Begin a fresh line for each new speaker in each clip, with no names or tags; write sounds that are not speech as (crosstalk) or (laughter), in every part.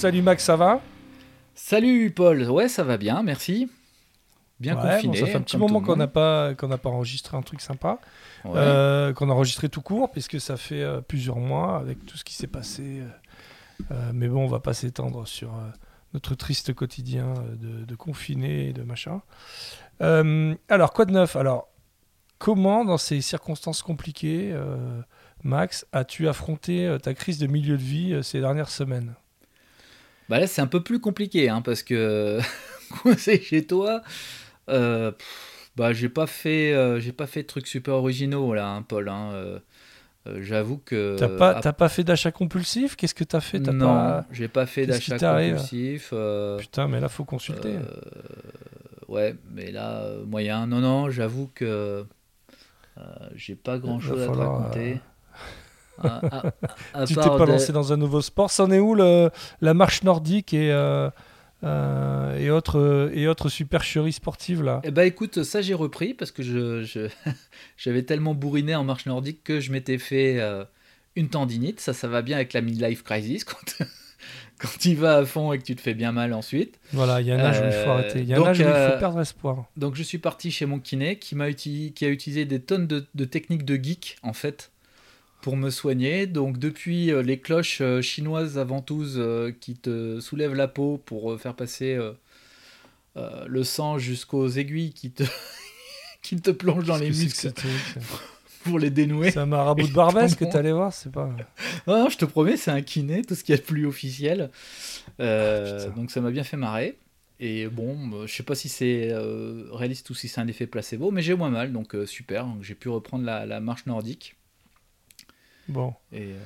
Salut Max, ça va
Salut Paul, ouais ça va bien, merci. Bien
Ouais,
confiné.
bon, ça fait un petit moment qu'on n'a pas qu'on n'a pas enregistré un truc sympa,
Ouais.
Euh, qu'on a enregistré tout court, puisque ça fait euh, plusieurs mois avec tout ce qui s'est passé. euh, mais bon, on va pas s'étendre sur notre triste quotidien de, de confiné et de machin. Alors, quoi de neuf? Alors, comment, dans ces circonstances compliquées, Max, as-tu affronté ta crise de milieu de vie ces dernières semaines?
Bah là c'est un peu plus compliqué hein, parce que (laughs) coincé chez toi, euh, pff, bah j'ai pas fait euh, j'ai pas fait de trucs super originaux là, hein, Paul. hein, euh, J'avoue que
T'as pas, t'as pas fait d'achat compulsif Qu'est-ce que t'as fait? T'as
non,
pas-
j'ai pas fait d'achat compulsif.
Putain, mais là, faut consulter.
Ouais, mais là, moyen. Non, non, j'avoue que j'ai pas grand chose à te raconter. À-
tu t'es pas
des-
lancé dans un nouveau sport. C'en est où le, la marche nordique et, euh, euh, et, autres, et autres supercheries sportives là?
Eh ben écoute, ça j'ai repris parce que je, je- (laughs) j'avais tellement bourriné en marche nordique que je m'étais fait euh, une tendinite. Ça, ça va bien avec la midlife crisis (laughs) quand, quand tu vas à fond et que tu te fais bien mal ensuite.
Voilà, il y a un âge où il faut arrêter. Il y a un âge où il faut perdre espoir.
Donc je suis parti chez mon kiné qui, m'a uti- qui a utilisé des tonnes de, de techniques de geek en fait pour me soigner. Donc depuis euh, les cloches euh, chinoises à ventouses euh, qui te soulèvent la peau pour faire passer le sang jusqu'aux aiguilles qui te, (laughs) qui te plongent dans les muscles (laughs) pour les dénouer.
C'est un marabout de Barbès que
Comment
t'allais voir, c'est pas.
Non, je te promets, c'est un kiné, tout ce qu'il y a de plus officiel. Euh,
Ah,
donc ça m'a bien fait marrer. Et bon, euh, je sais pas si c'est euh, réaliste ou si c'est un effet placebo, mais j'ai moins mal, donc euh, super. J'ai pu reprendre la, la marche nordique.
Bon,
Et, euh,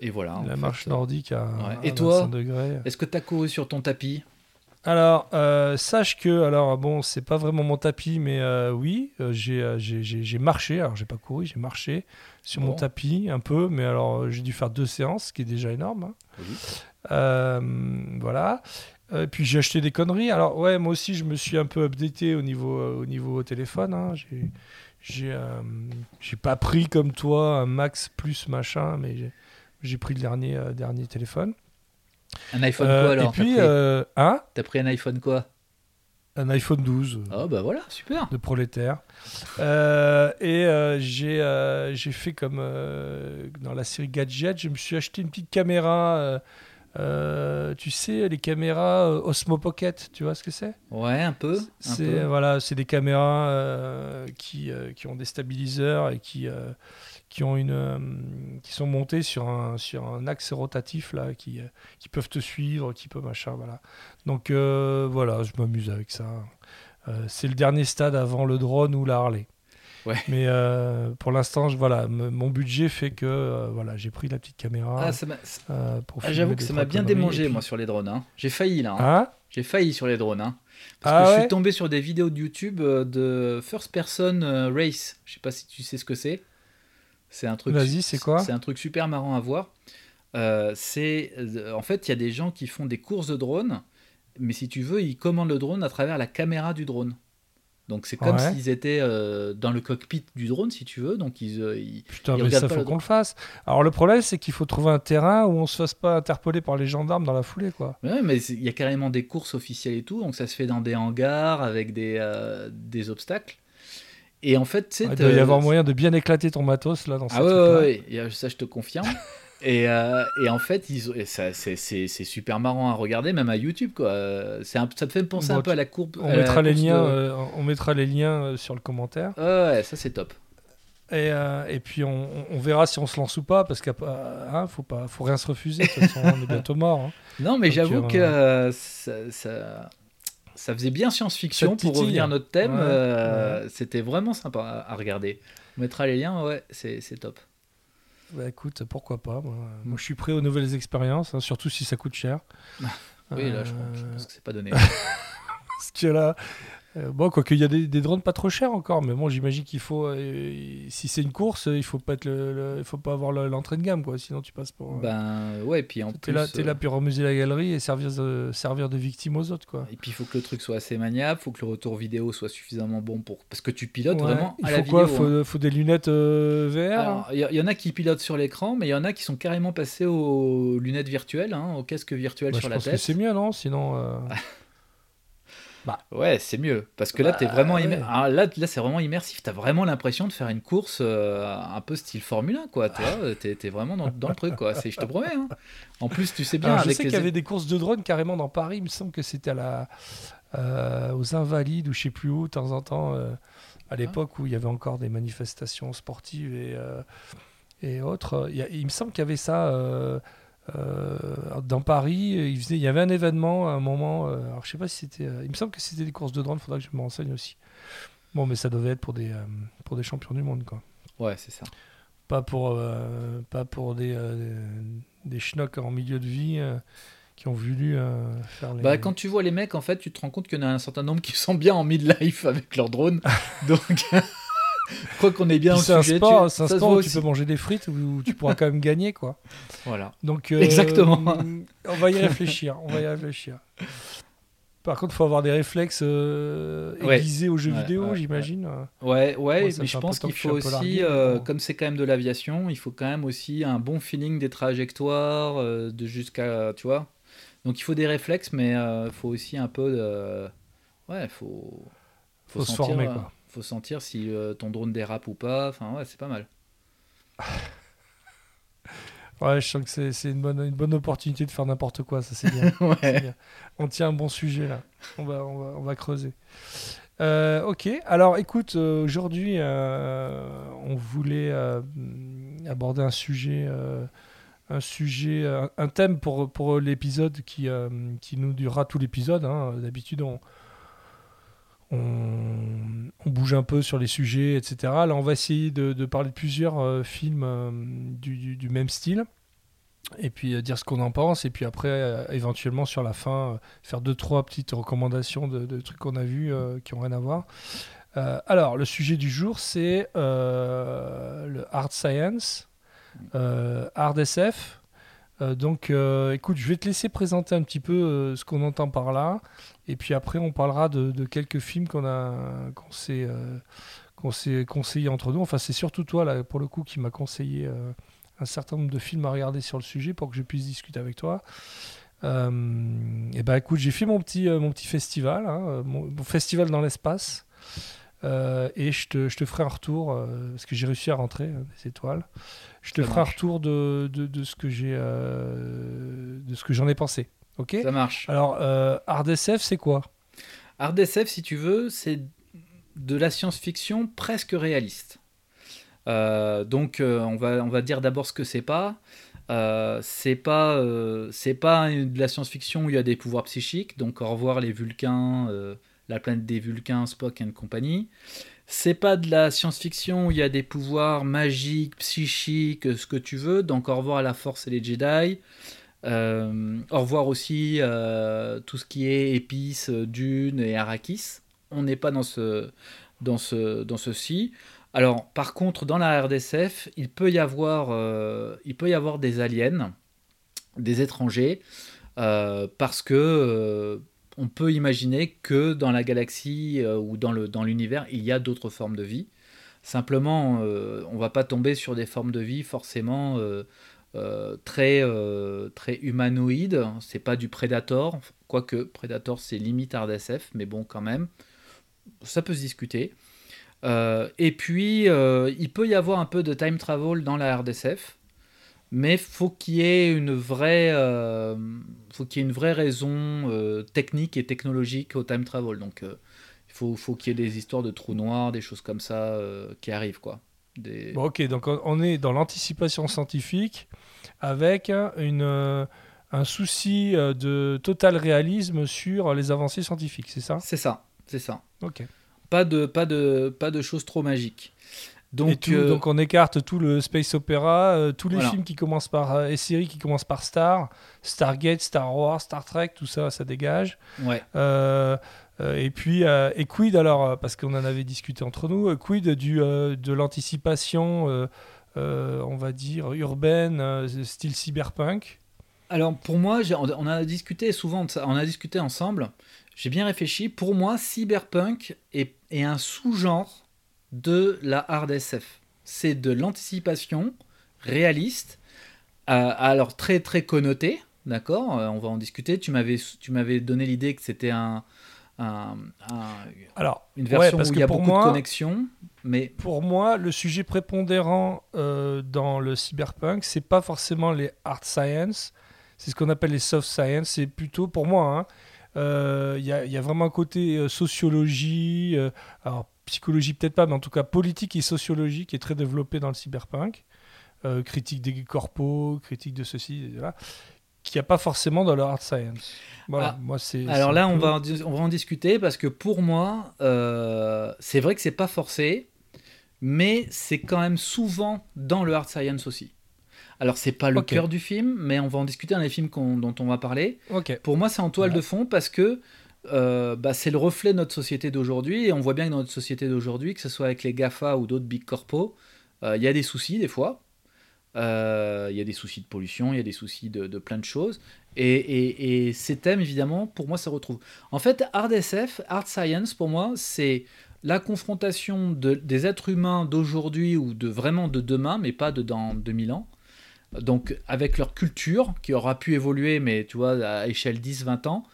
et voilà.
la
fait.
marche nordique à,
Ouais.
à
Et toi
25 degrés.
Est-ce que tu as couru sur ton tapis?
Alors, euh, sache que, alors bon, c'est pas vraiment mon tapis, mais euh, oui, euh, j'ai, euh, j'ai, j'ai- j'ai marché. Alors, j'ai pas couru, j'ai marché sur mon tapis un peu, mais alors euh, j'ai dû faire deux séances, ce qui est déjà énorme. hein.
Oui.
Euh, voilà. Euh, puis j'ai acheté des conneries. Alors, ouais, moi aussi, je me suis un peu updaté au niveau, euh, au niveau téléphone. hein. J'ai, j'ai, euh, j'ai pas pris comme toi un Max plus machin, mais j'ai, pris le dernier, euh, dernier téléphone.
Un iPhone
Euh,
quoi alors
et puis,
T'as pris,
euh, hein?
T'as pris un iPhone quoi?
Un iPhone 12.
Oh bah voilà, super.
de prolétaire. Euh, et euh, j'ai euh, fait comme euh, dans la série Gadget, je me suis acheté une petite caméra, euh, euh, tu sais, les caméras euh, Osmo Pocket, tu vois ce que c'est?
Ouais, un peu.
C'est
peu.
voilà, c'est des caméras euh, qui, euh, qui ont des stabiliseurs et qui, euh, qui, ont une, euh, qui sont montées sur un, sur un axe rotatif là, qui, euh, qui peuvent te suivre, qui peuvent machin, voilà. Donc euh, voilà, je m'amuse avec ça. Euh, c'est le dernier stade avant le drone ou la Harley.
Ouais.
Mais euh, pour l'instant, je- voilà, mon budget fait que euh, voilà, j'ai pris la petite caméra.
Ah,
euh,
ah, J'avoue que ça m'a bien démangé
puis-
moi sur les drones. hein. J'ai failli là. hein.
Hein?
J'ai failli sur les drones. Hein. Parce
Ah
que je suis tombé sur des vidéos de YouTube euh, de First Person euh, Race. Je sais pas si tu sais ce que c'est. C'est un truc.
Vas-y, c'est quoi?
C'est un truc super marrant à voir. Euh, c'est euh, en fait il y a des gens qui font des courses de drone, mais si tu veux ils commandent le drone à travers la caméra du drone. Donc c'est comme
Ouais.
s'ils étaient euh, dans le cockpit du drone si tu veux. Donc ils, euh, ils-
Putain,
Ils
mais ça faut qu'on le fasse. Alors le problème, c'est qu'il faut trouver un terrain où on se fasse pas interpeller par les gendarmes dans la foulée, quoi.
Ouais, mais il y a carrément des courses officielles et tout, donc ça se fait dans des hangars avec des, euh, des obstacles. Et en fait, tu sais,
Il doit y avoir moyen de bien éclater ton matos là dans
Ah ouais,
trucs-là.
ouais, ouais, euh, ça je te confirme. (laughs) Et, euh, et en fait, c'est super marrant à regarder, même à YouTube. Quoi. Un- ça me fait penser
Bon,
un peu à la courbe.
On
à la
mettra les
de-
liens, euh, on mettra les liens euh, sur le commentaire.
Ouais, ouais, ça c'est top.
Et, et puis on, verra si on se lance ou pas, parce qu'il hein, faut pas, faut rien se refuser. De toute façon, on est bientôt mort. hein. (laughs)
Non, mais j'avoue que ça, ça, ça faisait bien science-fiction pour
titille.
revenir à notre thème.
Ouais,
C'était vraiment sympa à, regarder. On mettra les liens, ouais, c'est top.
Bah écoute, pourquoi pas. Moi, Moi, je suis prêt aux nouvelles expériences, hein, surtout si ça coûte cher.
Oui, là, je
Euh,
pense, je pense que c'est pas donné. (laughs)
Parce que là, euh, bon, quoique il y a des, des drones pas trop chers encore, mais bon, j'imagine qu'il faut, euh, si c'est une course, il faut pas être le, le- il faut pas avoir le- l'entrée de gamme, quoi. Sinon, tu passes pour. euh,
ben ouais, puis en
t'es
plus.
là, t'es
euh,
là pour remuser la galerie et servir de, servir de victime aux autres, quoi.
Et puis il faut que le truc soit assez maniable, faut que le retour vidéo soit suffisamment bon pour parce que tu pilotes
Ouais.
vraiment
il
à
faut
la
quoi?
vidéo.
faut,
hein.
faut des lunettes euh, VR.
Alors, Il y, il en a qui pilotent sur l'écran, mais il y en a qui sont carrément passés aux lunettes virtuelles, hein, au casque virtuel
Bah,
sur
je
la
pense
tête.
c'est mieux, non? Sinon. (laughs) euh,
Ouais, c'est mieux. Parce que là,
Bah,
t'es vraiment immer-. Ah, là, là c'est vraiment immersif. T'as vraiment l'impression de faire une course euh, un peu style Formule 1, quoi. (laughs) T'es, t'es vraiment dans, dans le truc, quoi. Je te promets. hein. En plus, tu sais bien,
Alors, je
avec
sais
les...
qu'il y avait des courses de drones carrément dans Paris. Il me semble que c'était à la, euh, aux Invalides ou je sais plus où, de temps en temps, euh, à l'époque où il y avait encore des manifestations sportives et, euh, et autres. Il, y a- il me semble qu'il y avait ça dans Paris. Il, faisait, il y avait un événement à un moment. euh, alors, je sais pas si c'était. euh, il me semble que c'était des courses de drones. Il faudra que je me renseigne aussi. Bon, mais ça devait être pour des, euh, pour des champions du monde, quoi.
Ouais, c'est ça.
Pas pour, euh, pas pour des, euh, des schnocks en milieu de vie euh, qui ont voulu euh, faire les.
Bah, quand tu vois les mecs, en fait, tu te rends compte qu'il y en a un certain nombre qui sont bien en midlife avec leur drone. (laughs) Donc, je crois qu'on est bien
c'est un
sujet.
sport,
tu-
c'est un sport où tu peux manger des frites où tu pourras quand même gagner, quoi.
Voilà.
Donc, euh,
Exactement.
On va y réfléchir. On va y réfléchir. Par contre, il faut avoir des réflexes euh,
Ouais.
aiguisés aux jeux
Ouais,
vidéo,
ouais,
j'imagine.
Ouais, ouais, mais je pense qu'il faut aussi,
largué,
euh,
bon.
comme c'est quand même de l'aviation, il faut quand même aussi un bon feeling des trajectoires, euh, de jusqu'à, tu vois. Donc il faut des réflexes, mais il faut aussi un peu de, ouais, faut,
Faut se former,
euh,
quoi.
Faut sentir si euh, ton drone dérape ou pas. Enfin ouais, c'est pas mal. (laughs)
Ouais, je sens que c'est une bonne, une bonne opportunité de faire n'importe quoi, ça c'est bien. (laughs)
Ouais.
C'est bien. On tient un bon sujet là. On va, on va, on va creuser. Euh, ok, alors écoute, euh, aujourd'hui, euh, on voulait aborder un sujet, un sujet, un, un thème pour, pour l'épisode qui, qui nous durera tout l'épisode. hein. D'habitude, on, on, bouge un peu sur les sujets, etc. Là, on va essayer de, parler de plusieurs euh, films euh, du, même style. Et puis euh, dire ce qu'on en pense. Et puis après, éventuellement, sur la fin, faire deux, trois petites recommandations de, trucs qu'on a vus qui n'ont rien à voir. Alors, le sujet du jour, c'est le hard science, hard SF. Donc, écoute, je vais te laisser présenter un petit peu ce qu'on entend par là. Et puis après, on parlera de, de quelques films qu'on a, qu'on s'est, euh, qu'on s'est conseillé entre nous. Enfin, c'est surtout toi, là, pour le coup, qui m'a conseillé euh, un certain nombre de films à regarder sur le sujet pour que je puisse discuter avec toi. Euh, et ben, écoute, j'ai fait mon petit, euh, mon petit festival, hein, mon, mon festival dans l'espace. Euh, et je te, je te ferai un retour, euh, parce que j'ai réussi à rentrer euh, des étoiles. Je te
Ça
ferai un retour de, de, de ce que j'ai, euh, de ce que j'en ai pensé. Ok.
Ça marche.
Alors, euh, Hard SF, c'est quoi?
Hard SF, si tu veux, c'est de la science-fiction presque réaliste. Euh, donc, euh, on, va, on va dire d'abord ce que c'est pas. Euh, c'est pas, euh, c'est pas une- de la science-fiction où il y a des pouvoirs psychiques. Donc, au revoir les Vulcains, euh, la planète des Vulcains, Spock et compagnie. C'est pas de la science-fiction où il y a des pouvoirs magiques, psychiques, ce que tu veux. Donc, au revoir la Force et les Jedi. Euh, au revoir aussi euh, tout ce qui est épices, dunes et Arrakis. On n'est pas dans ce dans ce dans ceci. Alors par contre dans la RDSF, il peut y avoir euh, il peut y avoir des aliens, des étrangers, euh, parce que on peut imaginer que dans la galaxie ou dans le dans l'univers il y a d'autres formes de vie. Simplement, on va pas tomber sur des formes de vie forcément euh, très, euh, très humanoïdes. C'est pas du Predator, quoique Predator c'est limite hard SF, mais bon, quand même, ça peut se discuter. Euh, et puis, il peut y avoir un peu de time travel dans la hard SF. mais faut qu'il y ait une vraie, faut qu'il y ait une vraie raison technique et technologique au time travel. Donc, euh, il faut, faut qu'il y ait des histoires de trous noirs, des choses comme ça qui arrivent, quoi. Des...
Bon, ok, donc on- est dans l'anticipation scientifique avec une, euh, un souci euh, de total réalisme sur les avancées scientifiques, c'est ça?
C'est ça, c'est ça.
Ok.
Pas de, pas de, pas de choses trop magiques. Donc,
tout-
euh,
donc on écarte tout le space opéra, euh, tous les
Voilà.
films qui commencent par euh, et séries qui commencent par Star, Stargate, Star Wars, Star Trek, tout ça, ça dégage.
ouais.
Euh, et puis, euh, et quid alors, euh, parce qu'on en avait discuté entre nous, quid du, de l'anticipation, on va dire, urbaine, style cyberpunk?
Alors pour moi, on a discuté souvent, on a discuté ensemble. J'ai bien réfléchi. Pour moi, cyberpunk est, est un sous-genre de la hard SF. C'est de l'anticipation réaliste, alors très très connoté, d'accord? on va en discuter. Tu m'avais donné l'idée que c'était un, un- un-
Alors,
une
ouais,
version
parce
où il y a
pour
beaucoup
moi-
de connexions, mais
pour moi, le sujet prépondérant euh, dans le cyberpunk, c'est pas forcément les hard science, c'est ce qu'on appelle les soft science. C'est plutôt, pour moi, hein, euh, il y, a, il y a vraiment un côté euh, sociologie, alors psychologie peut-être pas, mais en tout cas politique et sociologie qui est très développé dans le cyberpunk. Critique des corpos, critique de ceci, et là, qu'il n'y a pas forcément dans le hard science. Voilà,
Ah,
moi c'est.
Alors là, on va, en dis- on va en discuter parce que pour moi, euh, c'est vrai que c'est pas forcé, mais c'est quand même souvent dans le hard science aussi. Alors c'est pas le cœur du film, mais on va en discuter dans les films dont on va parler. Pour moi, c'est en toile de fond parce que euh, bah, c'est le reflet de notre société d'aujourd'hui et on voit bien que dans notre société d'aujourd'hui, que ce soit avec les GAFA ou d'autres big corpos, euh, il y a des soucis des fois. Euh, Il y a des soucis de pollution, il y a des soucis de, plein de choses. Et, ces thèmes, évidemment, pour moi, ça retrouve. En fait, hard SF, hard science, pour moi, c'est la confrontation de- des êtres humains d'aujourd'hui ou de vraiment de demain, mais pas de dans 2000 ans. Donc, avec leur culture, qui aura pu évoluer, mais tu vois, à échelle 10-20 ans,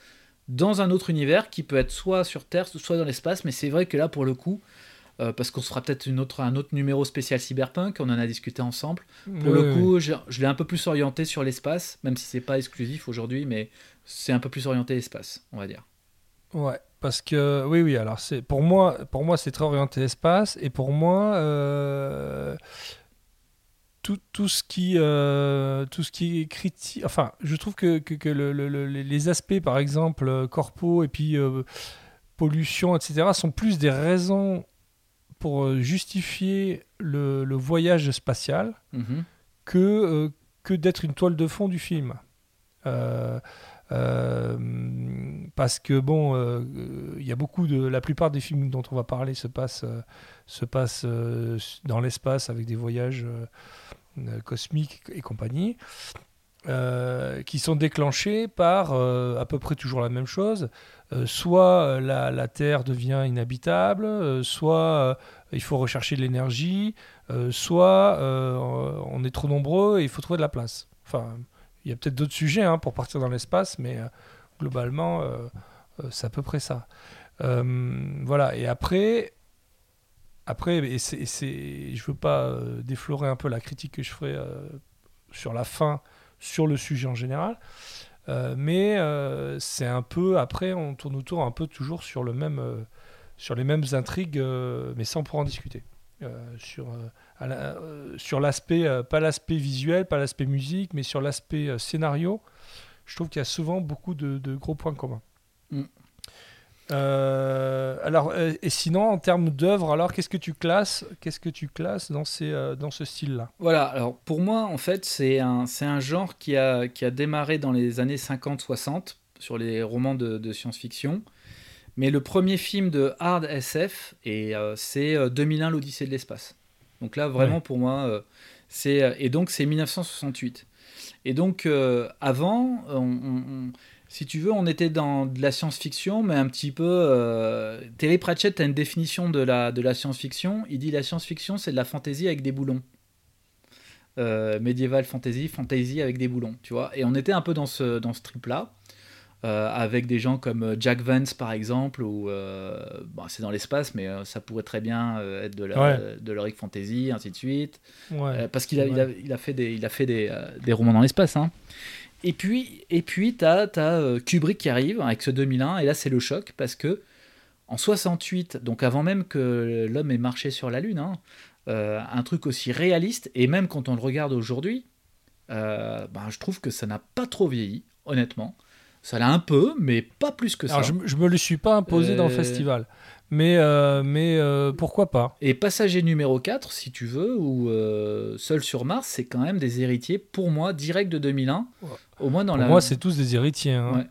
dans un autre univers qui peut être soit sur Terre, soit dans l'espace. Mais c'est vrai que là, pour le coup, euh, parce qu'on se fera peut-être une autre, un autre numéro spécial cyberpunk, on en a discuté ensemble. Pour le coup, je, je l'ai un peu plus orienté sur l'espace, même si c'est pas exclusif aujourd'hui, mais c'est un peu plus orienté l'espace, on va dire.
Ouais, parce que oui, oui. Alors c'est pour moi, pour moi, c'est très orienté espace, et pour moi, euh, tout, tout ce qui, euh, tout ce qui est critique. Enfin, je trouve que, que, que le- le- le- les aspects, par exemple, corpo et puis euh, pollution, etc., sont plus des raisons pour euh, justifier le, le voyage spatial
Mhm.
que, euh, que d'être une toile de fond du film. Euh, euh, parce que bon, il y a beaucoup de, la plupart des films dont on va parler se passent, se passent dans l'espace avec des voyages cosmiques et compagnie, euh, qui sont déclenchés par euh, à peu près toujours la même chose. Euh, soit la, Terre devient inhabitable, soit il faut rechercher de l'énergie, soit on est trop nombreux et il faut trouver de la place. Enfin, il y a peut-être d'autres sujets hein, pour partir dans l'espace, mais globalement, c'est à peu près ça. Voilà, et après, après et je veux pas déflorer un peu la critique que je ferai sur la fin, sur le sujet en général, euh, mais euh, c'est un peu, après, on tourne autour un peu toujours sur, le même, euh, sur les mêmes intrigues, mais sans pour en discuter. Sur, l'aspect, pas l'aspect visuel, pas l'aspect musique, mais sur l'aspect scénario, je trouve qu'il y a souvent beaucoup de gros points communs. Euh, alors, euh, et sinon, en termes d'œuvre, alors qu'est-ce que tu classes Qu'est-ce que tu classes dans, ces, euh, dans ce style-là?
Voilà, alors pour moi, en fait, c'est un, c'est un genre qui a, qui a démarré dans les années 50-60 sur les romans de, de science-fiction. Mais le premier film de hard SF, et c'est euh, 2001, l'Odyssée de l'espace. Donc là, vraiment,
Ouais.
pour moi, c'est. Et donc, c'est 1968. Et donc, avant, on- on- on- si tu veux, on était dans de la science-fiction, mais un petit peu. euh, Terry Pratchett a une définition de la, de la science-fiction. Il dit la science-fiction, c'est de la fantaisie avec des boulons. Euh, médiéval fantasy, fantasy avec des boulons, tu vois. Et on était un peu dans ce, dans ce trip-là. euh, avec des gens comme Jack Vance par exemple, ou bon, c'est dans l'espace, mais ça pourrait très bien être de, la,
Ouais.
Fantasy, ainsi de suite.
Ouais.
Parce qu'il a,
Ouais.
il a, il a fait des, il a fait des, des romans dans l'espace. Hein. Et puis, et puis tu as, Kubrick qui arrive avec ce 2001, et là c'est le choc parce que en 68, donc avant même que l'homme ait marché sur la Lune, hein, euh, un truc aussi réaliste, et même quand on le regarde aujourd'hui, euh, ben, je trouve que ça n'a pas trop vieilli, honnêtement. Ça l'a un peu, mais pas plus que ça.
Alors, je, je me le suis pas imposé dans le
Euh,
festival. Mais, euh, mais euh, pourquoi pas
Et Passager numéro 4, si tu veux, ou euh, Seul sur Mars, c'est quand même des héritiers, pour moi, direct de 2001. Au moins dans
Pour
la.
moi, c'est tous des héritiers. hein.
Ouais.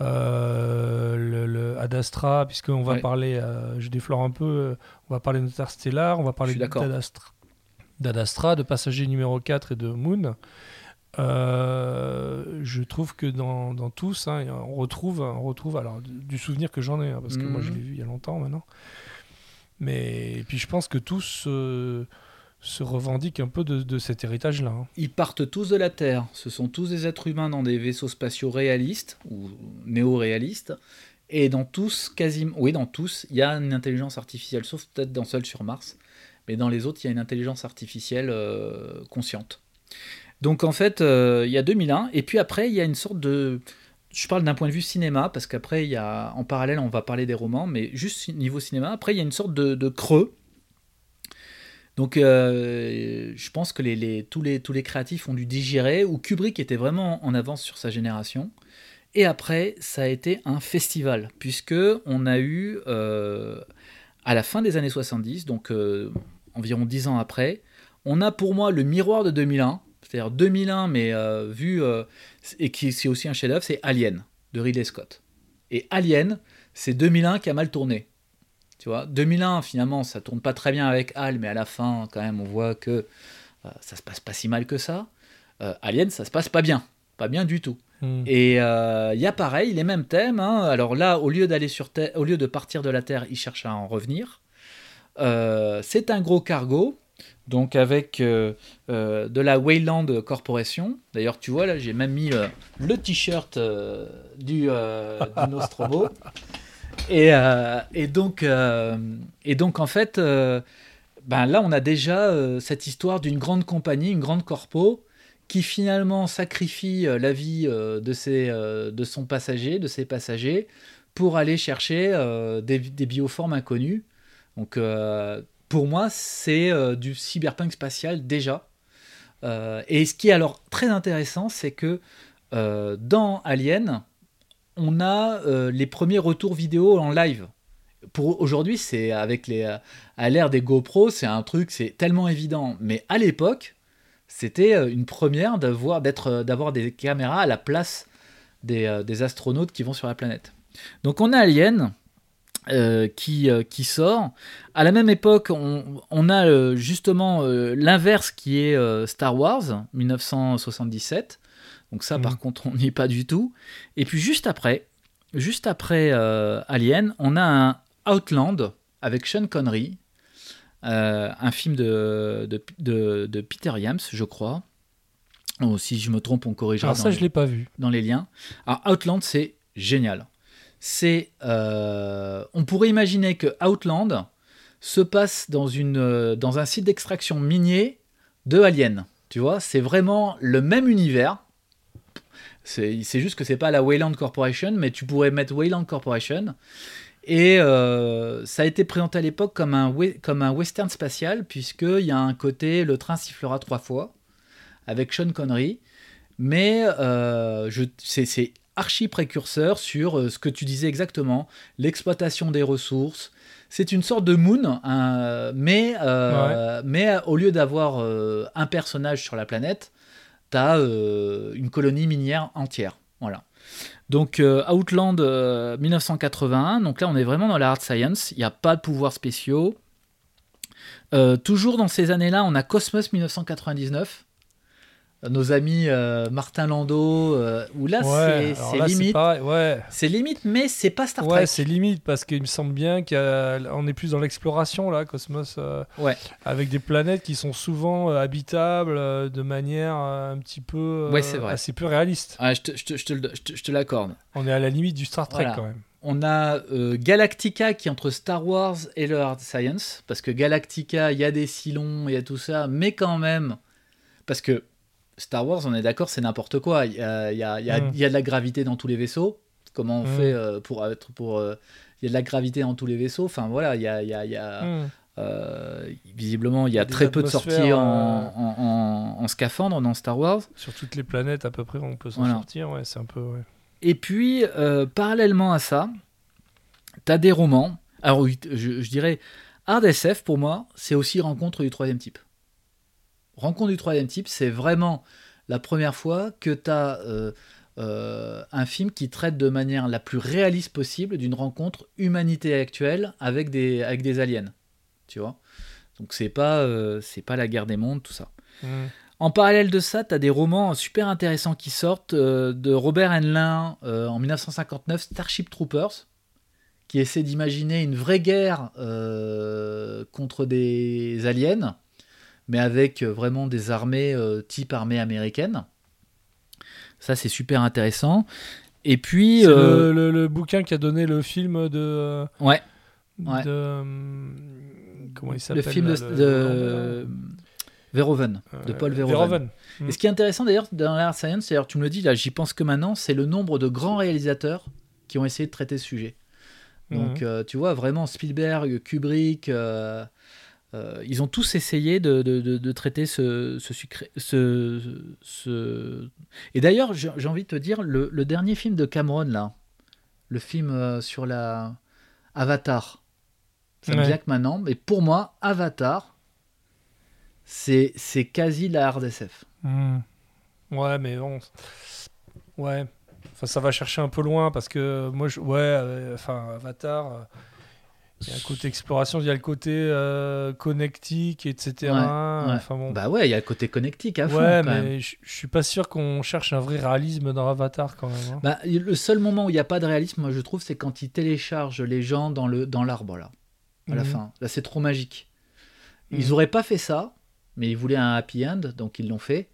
Le, le Ad Astra, puisqu'on va
Ouais.
parler, je déflore un peu, on va parler d'Interstellar, on va parler Astra, d'Ad Astra, de Passager numéro 4 et de Moon. Euh, je trouve que dans, dans tous, hein, on retrouve, on retrouve alors du souvenir que j'en ai, hein, parce que moi je
Mhm.
l'ai vu il y a longtemps maintenant. Mais et puis je pense que tous euh, se revendiquent un peu de, de cet héritage-là. hein.
Ils partent tous de la Terre. Ce sont tous des êtres humains dans des vaisseaux spatiaux réalistes ou néo-réalistes. Et dans tous, quasiment, oui, dans tous, il y a une intelligence artificielle, sauf peut-être dans Seul sur Mars. Mais dans les autres, il y a une intelligence artificielle euh, consciente. Donc en fait, euh, il y a 2001. Et puis après, il y a une sorte de. Je parle d'un point de vue cinéma, parce qu'après, il y a, en parallèle, on va parler des romans, mais juste niveau cinéma. Après, il y a une sorte de, creux. Donc, euh, je pense que tous, les, créatifs ont dû digérer, où Kubrick était vraiment en avance sur sa génération. Et après, ça a été un festival, puisque on a eu, euh, à la fin des années 70, donc environ 10 ans après, on a pour moi le miroir de 2001, c'est-à-dire 2001, mais euh, vu, euh, et qui c'est aussi un chef-d'œuvre, c'est Alien, de Ridley Scott. Et Alien, c'est 2001 qui a mal tourné. Tu vois, 2001, finalement, ça tourne pas très bien avec Al, mais à la fin, quand même, on voit que euh, ça se passe pas si mal que ça. Euh, Alien, ça se passe pas bien. Pas bien du tout.
Hmm.
Et il y a pareil, les mêmes thèmes. hein. Alors là, au lieu d'aller sur Terre, au lieu de partir de la Terre, ils cherchent à en revenir. C'est un gros cargo, donc avec euh, euh, de la Wayland Corporation. D'ailleurs, tu vois là, j'ai même mis euh, le t-shirt du, du Nostromo. (laughs) Et, et donc, et donc en fait, ben là, on a déjà cette histoire d'une grande compagnie, une grande corpo, qui finalement sacrifie la vie de, ses, de son passager, de ses passagers, pour aller chercher des, des bioformes inconnues. Donc, pour moi, c'est euh, du cyberpunk spatial déjà. Euh, et ce qui est alors très intéressant, c'est que euh, dans Alien, on a les premiers retours vidéo en live. Pour aujourd'hui, c'est avec les à l'ère des GoPro, c'est un truc, c'est tellement évident. Mais à l'époque, c'était une première d'avoir des caméras à la place des, des astronautes qui vont sur la planète. Donc on a Alien euh, qui, euh, qui sort. À la même époque, on, on a euh, justement l'inverse qui est Star Wars 1977. Donc ça, par
Mhm.
contre, on n'y est pas du tout. Et puis juste après, juste après Alien, on a un Outland avec Sean Connery, un film de, de, de- de Peter Yams, je crois. Oh, si je me trompe, on corrigera
Alors
dans,
ça, je l'ai pas vu.
dans les liens. Alors Outland, c'est génial. C'est, euh, on pourrait imaginer que Outland se passe euh, dans un site d'extraction minier de Alien. Tu vois, c'est vraiment le même univers. C'est juste que c'est pas la Wayland Corporation, mais tu pourrais mettre Wayland Corporation. Et euh, ça a été présenté à l'époque comme un, western spatial, puisqu'il y a un côté le train sifflera trois fois, avec Sean Connery. Mais c'est archi précurseur sur euh, ce que tu disais exactement, l'exploitation des ressources. C'est une sorte de moon, un- mais, euh, mais au lieu d'avoir euh, un personnage sur la planète, tu as une colonie minière entière. Voilà. Donc euh, Outland euh, 1981, donc là on est vraiment dans la hard science, il n'y a pas de pouvoirs spéciaux. Euh, toujours dans ces années-là, on a Cosmos 1999, nos amis euh, Martin Landau, euh, où là,
Ouais,
c'est- limite.
ouais.
C'est limite, mais c'est pas Star
Ouais,
Trek.
c'est limite parce qu'il me semble bien qu'on est plus dans l'exploration là, Cosmos, euh,
Ouais.
avec des planètes qui sont souvent euh, habitables euh, de manière un petit peu
Ouais, c'est vrai.
assez peu réaliste.
Je te, je te- je te te- l'accorde.
On est à la limite du Star Trek
Voilà.
quand même.
On a Galactica qui est entre Star Wars et le Hard Science, parce que Galactica, il y a des silons, il y a tout ça, mais quand même, parce que Star Wars, on est d'accord, c'est n'importe quoi. Il y a, il y, a, il y, a,
Mm.
il y a de la gravité dans tous les vaisseaux. Comment on
Mm.
fait euh, pour être pour euh, il y a de la gravité dans tous les vaisseaux. Enfin voilà, il y a, il y a, il y a
Hmm.
euh, visiblement il y a
Des
très peu de sorties en, en, en- en scaphandre dans Star Wars.
Sur toutes les planètes à peu près, on peut s'en
Voilà.
sortir. Ouais, c'est un peu. ouais.
Et puis, euh, parallèlement à ça, tu as des romans. Alors, oui, je, je dirais, Hard SF, pour moi, c'est aussi Rencontre du troisième type. Rencontre du troisième type, c'est vraiment la première fois que tu as un film qui traite de manière la plus réaliste possible d'une rencontre humanité actuelle avec des, avec des aliens. Tu vois Donc, c'est pas, euh, c'est pas la guerre des mondes, tout ça.
Hmm.
En parallèle de ça, tu as des romans super intéressants qui sortent euh, de Robert Heinlein euh, en 1959, Starship Troopers, qui essaie d'imaginer une vraie guerre euh, contre des aliens, mais avec euh, vraiment des armées euh, type armée américaine. Ça, c'est super intéressant. Et puis, euh,
le, le- le bouquin qui a donné le film de.
ouais,
de comment il
le
s'appelle
film
là,
de,
le-
de Verhoeven, de Paul Verhoeven.
Verhoeven.
Et ce qui est intéressant d'ailleurs dans l'art science, d'ailleurs tu me le dis là, j'y pense que maintenant, c'est le nombre de grands réalisateurs qui ont essayé de traiter ce sujet. Donc
Mhm.
euh, tu vois vraiment Spielberg, Kubrick, euh, euh, ils ont tous essayé de, de- de- de traiter ce, ce, sucré- ce, ce- Et d'ailleurs, j'ai envie de te dire, le, le dernier film de Cameron là, le film euh, sur la Avatar, ça me
Ouais.
vient que maintenant, mais pour moi, Avatar, c'est c'est quasi la hard SF.
Hmm. Ouais, mais bon. Ouais. Enfin, ça va chercher un peu loin parce que moi, je... ouais, euh, enfin, Avatar, euh, il y a un côté exploration, il y a le côté euh, connectique, etc.
Ouais, ouais.
Enfin bon.
Bah ouais, il y a le côté connectique à fond
ouais,
quand
mais je suis pas sûr qu'on cherche un vrai réalisme dans Avatar quand même. hein.
Bah, le seul moment où il n'y a pas de réalisme, moi je trouve, c'est quand ils téléchargent les gens dans le dans l'arbre là, à la
Mhm.
fin. Là, c'est trop magique. Ils
Mhm.
auraient pas fait ça, mais ils voulaient un happy end, donc ils l'ont fait.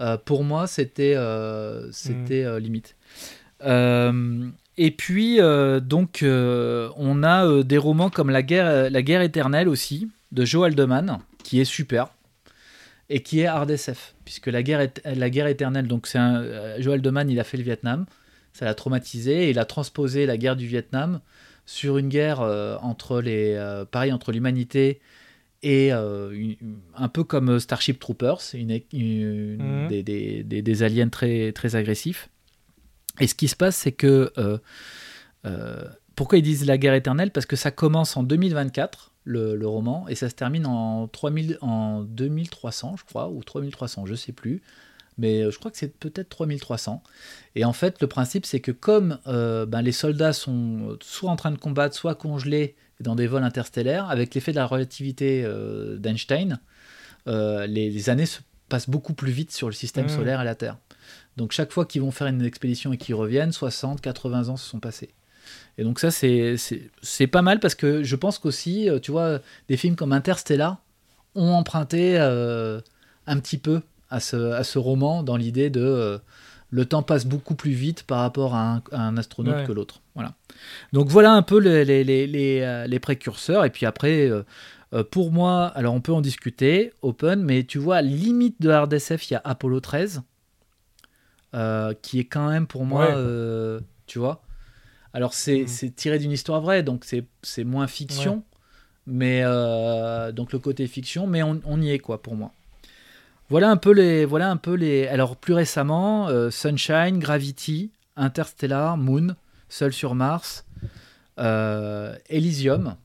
Euh, pour moi, c'était euh, c'était
Mhm.
limite. Euh, et puis euh, donc euh, on a euh, des romans comme la guerre la guerre éternelle aussi de Joe Haldeman qui est super et qui est hard SF puisque la guerre est- la guerre éternelle donc c'est un Joe Haldeman il a fait le Vietnam ça l'a traumatisé et il a transposé la guerre du Vietnam sur une guerre entre les pareil entre l'humanité et une- un peu comme Starship Troopers une, une-
Mhm.
des, des- des- des aliens très très agressifs et ce qui se passe c'est que euh, euh, pourquoi ils disent la guerre éternelle? Parce que ça commence en 2024, le, le roman, et ça se termine en, 3000, en 2300, je crois, ou 3300, je sais plus. Mais euh, je crois que c'est peut-être 3300. Et en fait, le principe, c'est que comme euh, ben, les soldats sont soit en train de combattre, soit congelés dans des vols interstellaires, avec l'effet de la relativité d'Einstein, les, les années se passent beaucoup plus vite sur le système
Mhm.
solaire et la Terre. Donc chaque fois qu'ils vont faire une expédition et qu'ils reviennent, 60, 80 ans se sont passés. Et donc ça, c'est- c'est c'est pas mal parce que je pense qu'aussi, euh, tu vois, des films comme Interstellar ont emprunté euh, un petit peu à ce, à ce roman dans l'idée de euh, le temps passe beaucoup plus vite par rapport à un, à un astronaute
Ouais.
que l'autre. Voilà. Donc voilà un peu les, les, les, les, les précurseurs. Et puis après, euh, pour moi, alors on peut en discuter, open, mais tu vois, limite de Hard SF, il y a Apollo 13, euh, qui est quand même pour moi,
Ouais.
euh, tu vois. Alors c'est
Mm.
c'est tiré d'une histoire vraie, donc c'est moins fiction, mais euh, donc le côté fiction, mais on, on y est quoi pour moi. Voilà un peu les, voilà un peu les. Alors plus récemment, Sunshine, Gravity, Interstellar, Moon, Seul sur Mars, Elysium,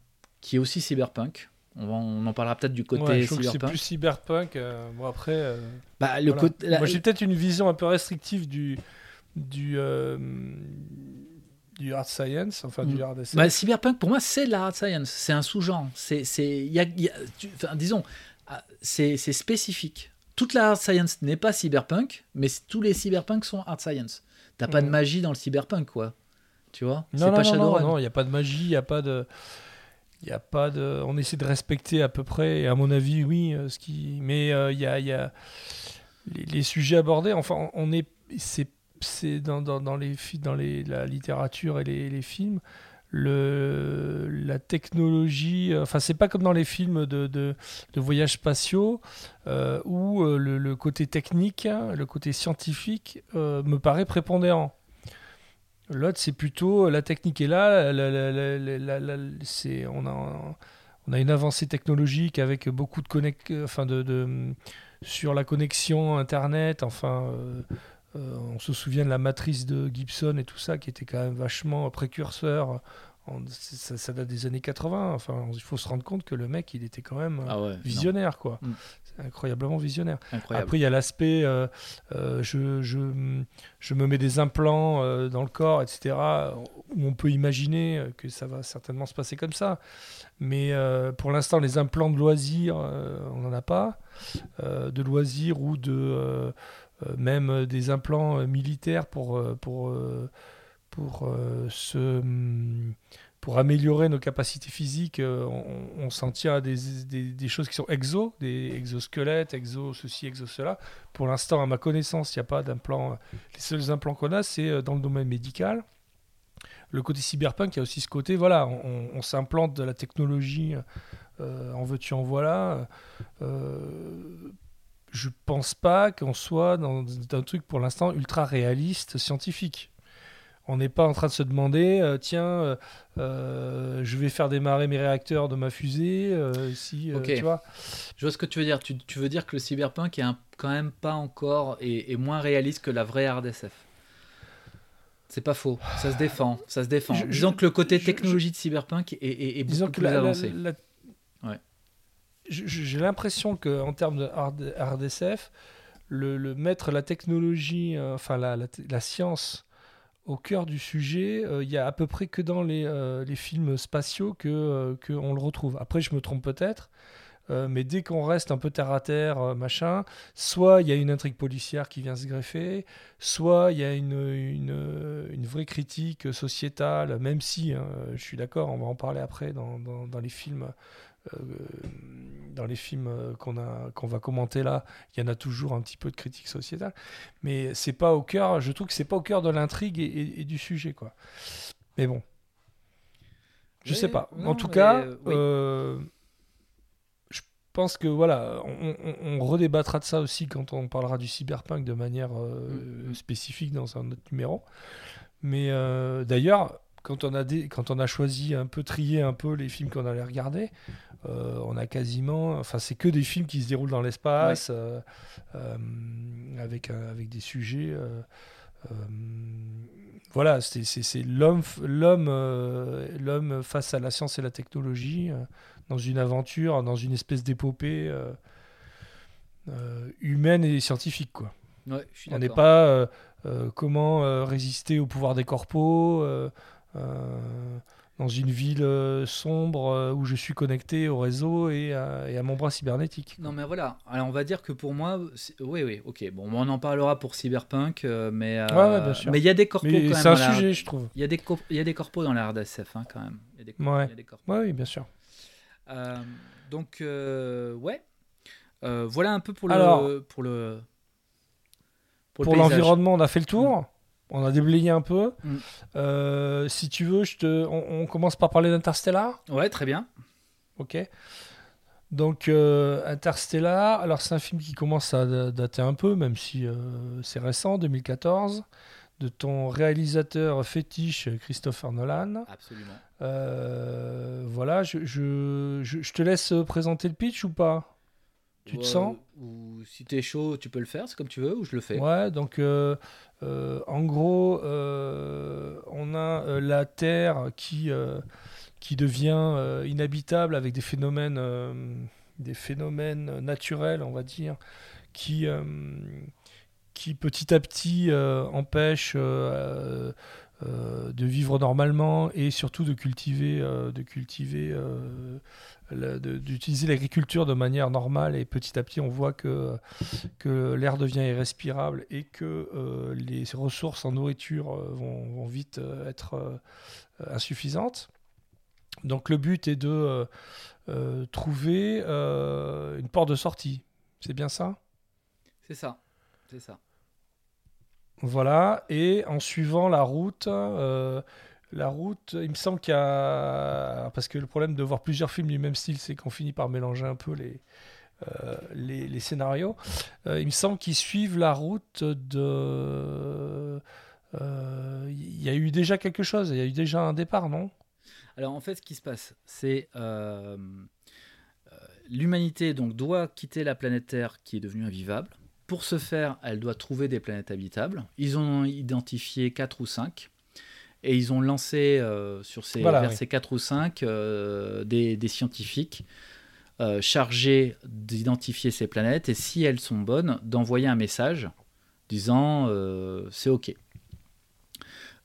qui est aussi cyberpunk. On, va- on en parlera peut-être du côté
Ouais, je que c'est
cyberpunk.
plus cyberpunk. euh, bon, après. euh,
Bah, le
voilà.
côté, la-
Moi, j'ai peut-être une vision un peu restrictive du. du euh, du hard science, enfin du
Mm.
hard SF.
Bah, cyberpunk, pour moi, c'est de la hard science. C'est un sous-genre. C'est, c'est, y y enfin, disons, ah, c'est, c'est spécifique. toute la hard science n'est pas cyberpunk, mais tous les cyberpunk sont hard science. T'as pas de
Mhm.
magie dans le cyberpunk, quoi. Tu vois?
Non,
C'est
non,
pas
non, non,
Shadowrun.
non, il n'y a pas de magie, il n'y a pas de. A pas de. On essaie de respecter à peu près, et à mon avis, oui, euh, ce qui. Mais euh, il y a, y a les, sujets abordés. Enfin, on- est. C'est, c'est dans, dans, les dans les la littérature et les, les films. Le, la technologie, euh, enfin c'est pas comme dans les films de, de, de voyages spatiaux où le, côté technique, hein, le côté scientifique me paraît prépondérant. L'autre, c'est plutôt la technique est là. on, a, une avancée technologique avec beaucoup de connect, de- sur la connexion Internet. Enfin, euh, euh, on se souvient de la matrice de Gibson et tout ça, qui était quand même vachement précurseur. Ça, ça date des années 80. Enfin, il faut se rendre compte que le mec, il était quand même euh,
Ah ouais, non,
visionnaire, quoi.
Mm.
Incroyablement visionnaire.
incroyable.
Après, il y a l'aspect, euh, euh, je, je, je me mets des implants euh, dans le corps, etc., où on peut imaginer que ça va certainement se passer comme ça. Mais pour l'instant, les implants de loisirs, on n'en a pas. De loisirs ou de, même des implants militaires pour, pour, pour, euh, hum, pour améliorer nos capacités physiques. euh, on, on s'en tient à des, des, choses qui sont exo, des exosquelettes, exo ceci, exo cela. Pour l'instant, à ma connaissance, il n'y a pas d'implants. Les seuls implants qu'on a, c'est euh, dans le domaine médical. Le côté cyberpunk, il y a aussi ce côté, voilà, on, s'implante de la technologie, euh, en veux-tu, en voilà. Euh, je pense pas qu'on soit dans un truc pour l'instant ultra réaliste, scientifique. On n'est pas en train de se demander, euh, tiens, euh, euh, je vais faire démarrer mes réacteurs de ma fusée, euh, si, tu vois.
Je vois ce que tu veux dire. Tu, tu veux dire que le cyberpunk est un- quand même pas encore et, et moins réaliste que la vraie hard SF. C'est pas faux. Ça se défend. Ça se défend.
Je-
Disons
je-
que le côté
je-
technologie de cyberpunk est, est- est
Disons
beaucoup
que
plus
la-
avancé.
la-
Ouais.
J'ai l'impression qu'en termes de hard, hard SF, le, le mettre la technologie, enfin la science au cœur du sujet, euh, il y a à peu près que dans les, euh, les films spatiaux que, euh, que on le retrouve. Après, je me trompe peut-être. mais dès qu'on reste un peu terre à terre, machin, soit il y a une intrigue policière qui vient se greffer, soit il y a une, une, une vraie critique sociétale, même si, hein, je suis d'accord, on va en parler après dans, dans, dans les films. Euh, dans les films euh, qu'on a qu'on va commenter là, il y en a toujours un petit peu de critique sociétale, mais c'est pas au cœur. Je trouve que c'est pas au cœur de l'intrigue et, et- et du sujet quoi. Mais bon, je
Oui,
sais pas.
non,
en tout
mais,
cas,
euh, oui.
euh, je pense que voilà, on, on- on redébattra de ça aussi quand on parlera du cyberpunk de manière euh,
Mm.
spécifique dans un autre numéro. Mais d'ailleurs, quand on a des, quand on a choisi un peu trié un peu les films qu'on allait regarder, euh, on a quasiment, enfin c'est que des films qui se déroulent dans l'espace euh, euh, avec avec des sujets. voilà, c'est l'homme, l'homme, face à la science et la technologie dans une aventure, dans une espèce d'épopée humaine et scientifique, quoi.
Ouais,
On n'est pas euh, euh, comment euh, résister au pouvoir des corpos dans une ville euh, sombre euh, où je suis connecté au réseau et à, et à mon bras cybernétique.
Non mais voilà. Alors on va dire que pour moi, c'est- oui oui, ok. Bon, on en parlera pour cyberpunk, euh, mais euh,
Ouais, ouais, bien sûr.
mais il y a des corpos
Mais
quand
c'est
même.
un
dans la-
sujet, je trouve.
Il y a des co- il y a des corpos dans la hard SF hein, quand même. Il y a des, co-
Ouais.
il y a des corpos.
Ouais, oui, bien sûr.
Euh, donc euh, ouais. Euh, voilà un peu pour le
Alors,
pour le pour, le
l'environnement, on a fait le tour. On a déblayé un peu.
Mm.
Euh, si tu veux, je te... on, on commence par parler d'Interstellar.
Ouais, très bien.
Ok. Donc, euh, Interstellar, alors c'est un film qui commence à da- dater un peu, même si euh, c'est récent, 2014, de ton réalisateur fétiche Christopher Nolan.
Absolument.
Voilà, je, je, je- je te laisse présenter le pitch ou pas? Tu te sens
Ou si t'es chaud, tu peux le faire, c'est comme tu veux, ou je le fais.
Ouais, donc euh, euh, en gros, euh, on a la Terre qui, qui devient inhabitable avec des phénomènes, des phénomènes naturels, on va dire, qui, qui petit à petit empêchent de vivre normalement et surtout de cultiver, euh, de cultiver euh, d'utiliser l'agriculture de manière normale et petit à petit on voit que, que l'air devient irrespirable et que euh, les ressources en nourriture euh, vont, vite euh, être euh, insuffisantes. Donc le but est de euh, euh, trouver euh, une porte de sortie. C'est bien ça?
C'est ça. C'est ça.
Voilà, et en suivant la route, euh, la route, il me semble qu'il y a... Parce que le problème de voir plusieurs films du même style, c'est qu'on finit par mélanger un peu les, euh, scénarios. Euh, il me semble qu'ils suivent la route de... Il y a eu déjà quelque chose, il y a eu déjà un départ, non?
Alors en fait, ce qui se passe, c'est l'humanité donc doit quitter la planète Terre qui est devenue invivable. Pour ce faire, elle doit trouver des planètes habitables. Ils ont identifié 4 ou 5. Et ils ont lancé euh, sur ces,
Voilà,
vers
oui.
ces 4 ou 5 euh, des, des scientifiques euh, chargés d'identifier ces planètes et si elles sont bonnes, d'envoyer un message disant c'est OK.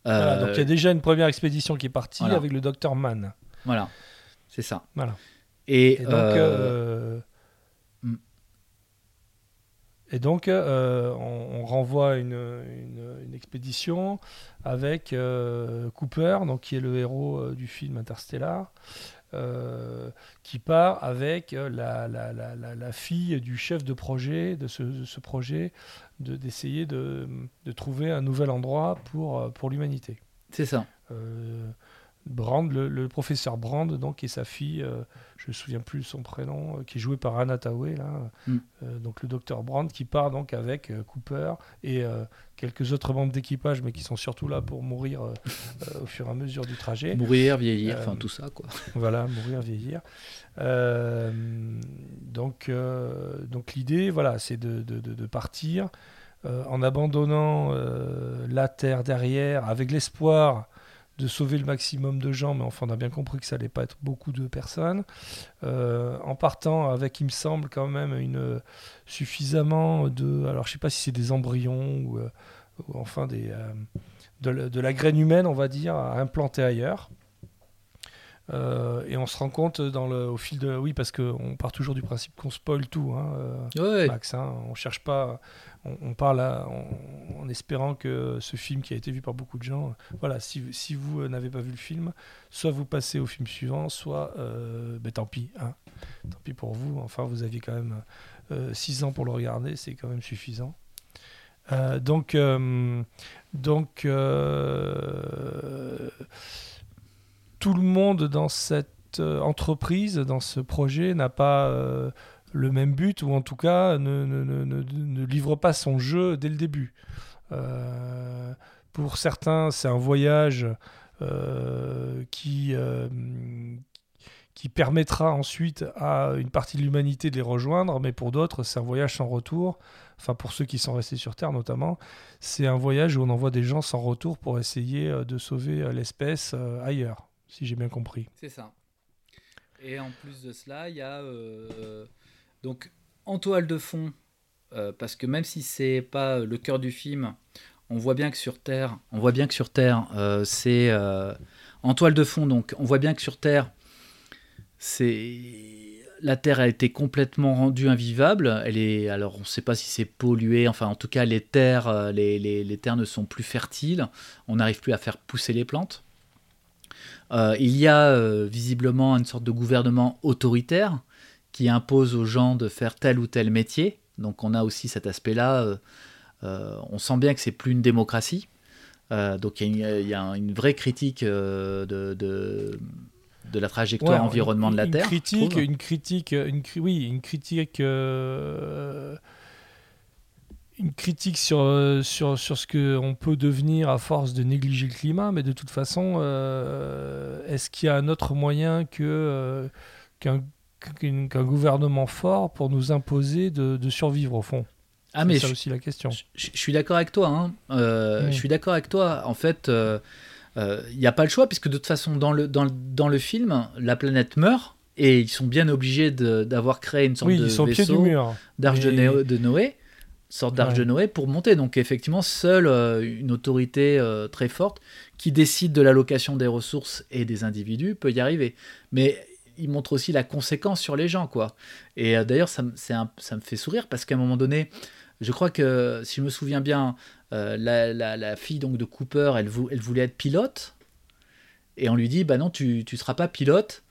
Voilà, Donc il y a déjà une première expédition qui est partie
voilà.
avec le docteur Mann.
Voilà, c'est ça.
Voilà.
Et,
Et donc. Et donc euh, on, on renvoie une, une- une expédition avec euh, Cooper, donc, qui est le héros euh, du film Interstellar, qui part avec la, la- la- la- fille du chef de projet, de ce, de ce projet, de- d'essayer de, de trouver un nouvel endroit pour, pour l'humanité.
c'est ça.
Brand, le, le professeur Brand, donc, et sa fille, euh, je ne me souviens plus son prénom, euh, qui est joué par Anna Tawai, là,
Mm.
Euh, donc le docteur Brand, qui part donc avec Cooper et quelques autres membres d'équipage, mais qui sont surtout là pour mourir au fur et à mesure du trajet.
Mourir, vieillir, enfin tout ça quoi.
Voilà, mourir, vieillir. Donc, donc l'idée, voilà, c'est de, de- de- de partir en abandonnant la terre derrière, avec l'espoir de sauver le maximum de gens, mais enfin on a bien compris que ça allait pas être beaucoup de personnes, Euh, en partant avec, il me semble quand même une suffisamment de, alors je sais pas si c'est des embryons ou, euh, ou enfin des euh, de, la- de la graine humaine, on va dire, à implanter ailleurs. Euh, et on se rend compte dans le, au fil de. Oui, parce qu'on part toujours du principe qu'on spoil tout, hein, euh,
Ouais,
Max. hein. on cherche pas. On, parle en, espérant que ce film qui a été vu par beaucoup de gens. euh, Voilà, si, vous euh, n'avez pas vu le film, soit vous passez au film suivant, soit. euh, ben, tant pis. hein. Tant pis pour vous. Enfin, vous aviez quand même 6 ans pour le regarder, c'est quand même suffisant. Euh, donc, euh, euh, tout le monde dans cette euh, entreprise, dans ce projet, n'a pas euh, le même but, ou en tout cas ne, livre pas son jeu dès le début. Euh, pour certains, c'est un voyage euh, qui, euh, qui permettra ensuite à une partie de l'humanité de les rejoindre, mais pour d'autres, c'est un voyage sans retour. Enfin, pour ceux qui sont restés sur Terre notamment, c'est un voyage où on envoie des gens sans retour pour essayer de sauver l'espèce ailleurs, si j'ai bien compris.
C'est ça. Et en plus de cela, il y a donc en toile de fond, euh, parce que même si c'est pas le cœur du film, on voit bien que sur Terre, euh, c'est euh, en toile de fond. Donc, on voit bien que sur Terre, c'est la Terre a été complètement rendue invivable. Elle est, alors on ne sait pas si c'est pollué. Enfin, en tout cas, les terres, euh, les, terres ne sont plus fertiles. On n'arrive plus à faire pousser les plantes. Euh, il y a euh, visiblement une sorte de gouvernement autoritaire qui impose aux gens de faire tel ou tel métier. Donc on a aussi cet aspect-là. euh, euh, on sent bien que c'est plus une démocratie. Euh, donc il y, a une- il y a une vraie critique de, de, de la trajectoire
Ouais,
environnement
une-
de la
une
Terre.
Critique, une critique, une cri- oui, une critique, euh, une critique sur, sur, sur ce qu'on peut devenir à force de négliger le climat, mais de toute façon, est-ce qu'il y a un autre moyen que euh, qu'un gouvernement fort pour nous imposer de, de survivre au fond
Ah mais
ça
je,
aussi la question.
je- je suis d'accord avec toi. hein. Euh,
Mm.
Je suis d'accord avec toi. En fait, euh, euh, il n'y a pas le choix puisque de toute façon dans le, dans, le- dans le film, la planète meurt. Et ils sont bien obligés d'avoir créé une sorte
Oui,
de
ils sont
vaisseau. d'arche de, Noé, de Noé, sorte d'arche
Ouais.
de Noé pour monter. Donc effectivement, seule euh, une autorité euh, très forte qui décide de l'allocation des ressources et des individus peut y arriver. Mais il montre aussi la conséquence sur les gens, quoi. Et euh, d'ailleurs, ça, un- ça me fait sourire parce qu'à un moment donné, je crois que, si je me souviens bien, euh, la, la- la fille donc de Cooper, elle, vou- elle voulait être pilote. Et on lui dit, bah non, tu ne seras pas pilote.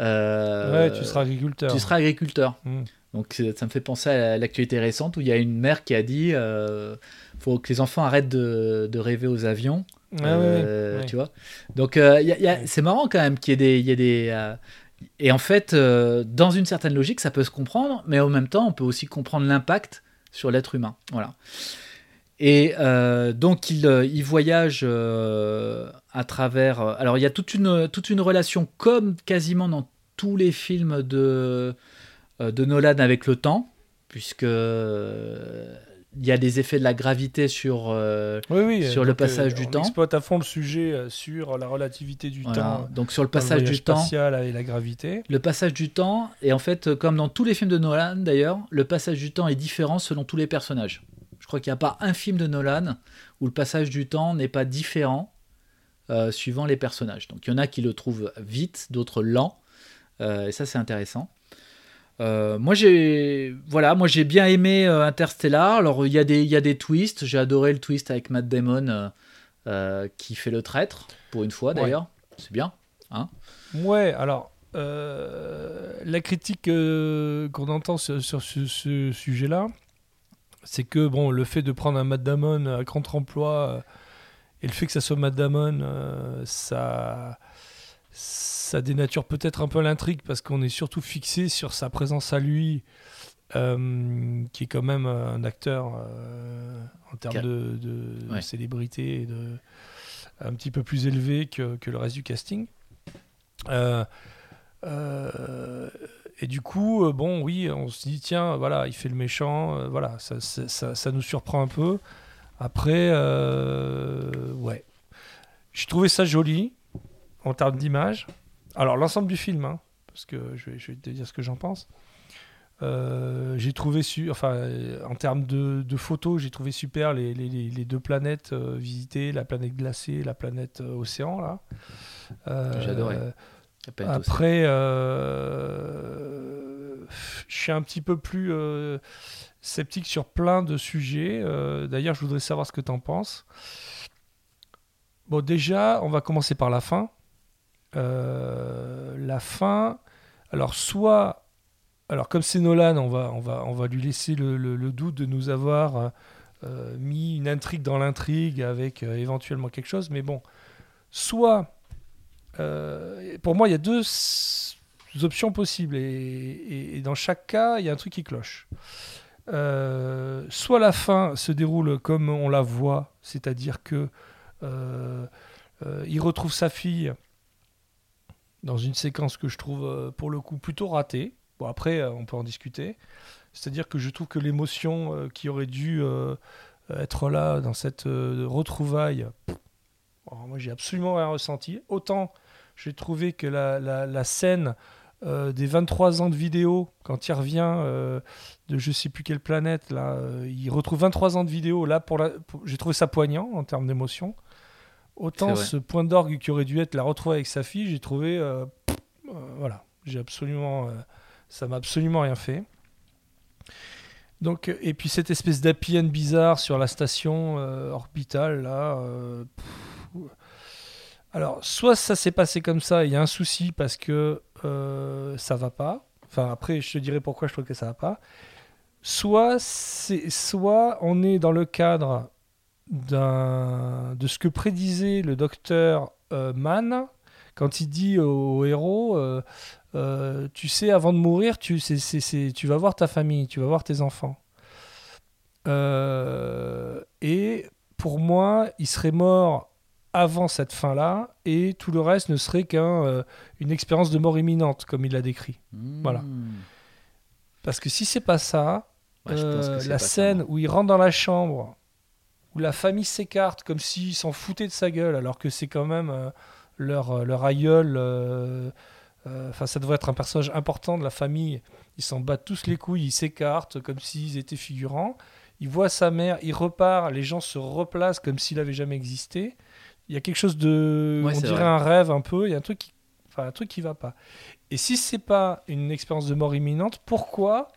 euh,
ouais, tu seras agriculteur.
tu seras agriculteur.
Mm.
Donc ça me fait penser à l'actualité récente où il y a une mère qui a dit euh, faut que les enfants arrêtent de, de rêver aux avions.
Ah
Euh,
ouais.
Tu vois Donc euh, c'est marrant quand même qu'il y ait des. il y ait des euh, et en fait, euh, dans une certaine logique, ça peut se comprendre, mais en même temps, on peut aussi comprendre l'impact sur l'être humain. Voilà. Et euh, donc, il, euh, voyage à travers. Alors, il y a toute une, toute une relation, comme quasiment dans tous les films de, Nolan avec le temps, puisque il y a des effets de la gravité sur. euh,
Oui, oui,
sur
euh,
le
donc,
passage
euh,
du
on
temps.
exploite à fond le sujet euh, sur la relativité du
voilà.
temps.
Donc, sur le passage du temps.
et la gravité.
Le passage du temps, et en fait, euh, comme dans tous les films de Nolan d'ailleurs, le passage du temps est différent selon tous les personnages. Je crois qu'il n'y a pas un film de Nolan où le passage du temps n'est pas différent euh, suivant les personnages. Donc il y en a qui le trouvent vite, d'autres lent, euh, et ça c'est intéressant. Euh, moi j'ai voilà, moi j'ai bien aimé euh, Interstellar. Alors il y a des il y a des twists. J'ai adoré le twist avec Matt Damon euh, qui fait le traître pour une fois
Ouais.
d'ailleurs. C'est bien.
Ouais, alors, la critique qu'on entend sur, sur ce, ce sujet-là, c'est que bon, le fait de prendre un Matt Damon à grand emploi et le fait que ça soit Matt Damon, ça, ça dénature peut-être un peu l'intrigue parce qu'on est surtout fixé sur sa présence à lui, euh, qui est quand même un acteur euh, en termes de, de
Ouais.
célébrité et de un petit peu plus élevé que, que le reste du casting. Euh, et du coup, bon, oui, on se dit, tiens, voilà, il fait le méchant, voilà, ça, ça, ça- ça nous surprend un peu. Après, ouais. J'ai trouvé ça joli en termes d'image. Alors, l'ensemble du film, hein, parce que je vais, je vais te dire ce que j'en pense. Euh, j'ai trouvé, su enfin, euh, en termes de, de photos, j'ai trouvé super les, les- les- les deux planètes euh, visitées, la planète glacée, la planète euh, océan, là.
Aussi-
après, je suis un petit peu plus sceptique sur plein de sujets. D'ailleurs, je voudrais savoir ce que tu en penses. Bon, déjà, on va commencer par la fin. Euh, la fin, alors soit, alors comme c'est Nolan, on va, on va, on va lui laisser le, doute de nous avoir euh, mis une intrigue dans l'intrigue avec euh, éventuellement quelque chose, mais bon, soit pour moi, il y a deux options possibles. Et, dans chaque cas, il y a un truc qui cloche. Soit la fin se déroule comme on la voit, c'est-à-dire que il retrouve sa fille dans une séquence que je trouve euh, pour le coup plutôt ratée. Bon, après, euh, on peut en discuter. C'est-à-dire que je trouve que l'émotion euh, qui aurait dû être là dans cette retrouvaille, bon, moi j'ai absolument rien ressenti. Autant j'ai trouvé que la, scène des 23 ans de vidéo, quand il revient de je sais plus quelle planète, là, il retrouve 23 ans de vidéo, là, pour- j'ai trouvé ça poignant en termes d'émotion. Autant ce point d'orgue qui aurait dû être la retrouver avec sa fille, j'ai trouvé. euh, pff, euh, voilà, j'ai absolument. euh, ça m'a absolument rien fait. Donc, euh, et puis cette espèce d'happy end bizarre sur la station orbitale, là. pff, alors, soit ça s'est passé comme ça, il y a un souci parce que ça va pas. Enfin, après, je te dirai pourquoi je trouve que ça va pas. Soit, soit on est dans le cadre de ce que prédisait le docteur euh, Mann quand il dit au héros euh, euh, Tu sais, avant de mourir, tu, tu vas voir ta famille, tu vas voir tes enfants. Et pour moi, il serait mort avant cette fin-là, et tout le reste ne serait qu'une expérience de mort imminente, comme il l'a décrit. Voilà.
Hmm.
Parce que si c'est pas ça,
Ouais,
la
pas
scène où il rentre dans la chambre, où la famille s'écarte comme s'ils s'en foutaient de sa gueule, alors que c'est quand même euh, leur, euh, leur aïeul. euh, Enfin, ça devrait être un personnage important de la famille. Ils s'en battent tous les couilles, ils s'écartent comme s'ils étaient figurants. Il voit sa mère, il repart, les gens se replacent comme s'il avait jamais existé. Il y a quelque chose de,
Ouais,
on dirait
vrai.
un rêve un peu. Il y a un truc qui, enfin, un truc qui va pas. Et si c'est pas une expérience de mort imminente, pourquoi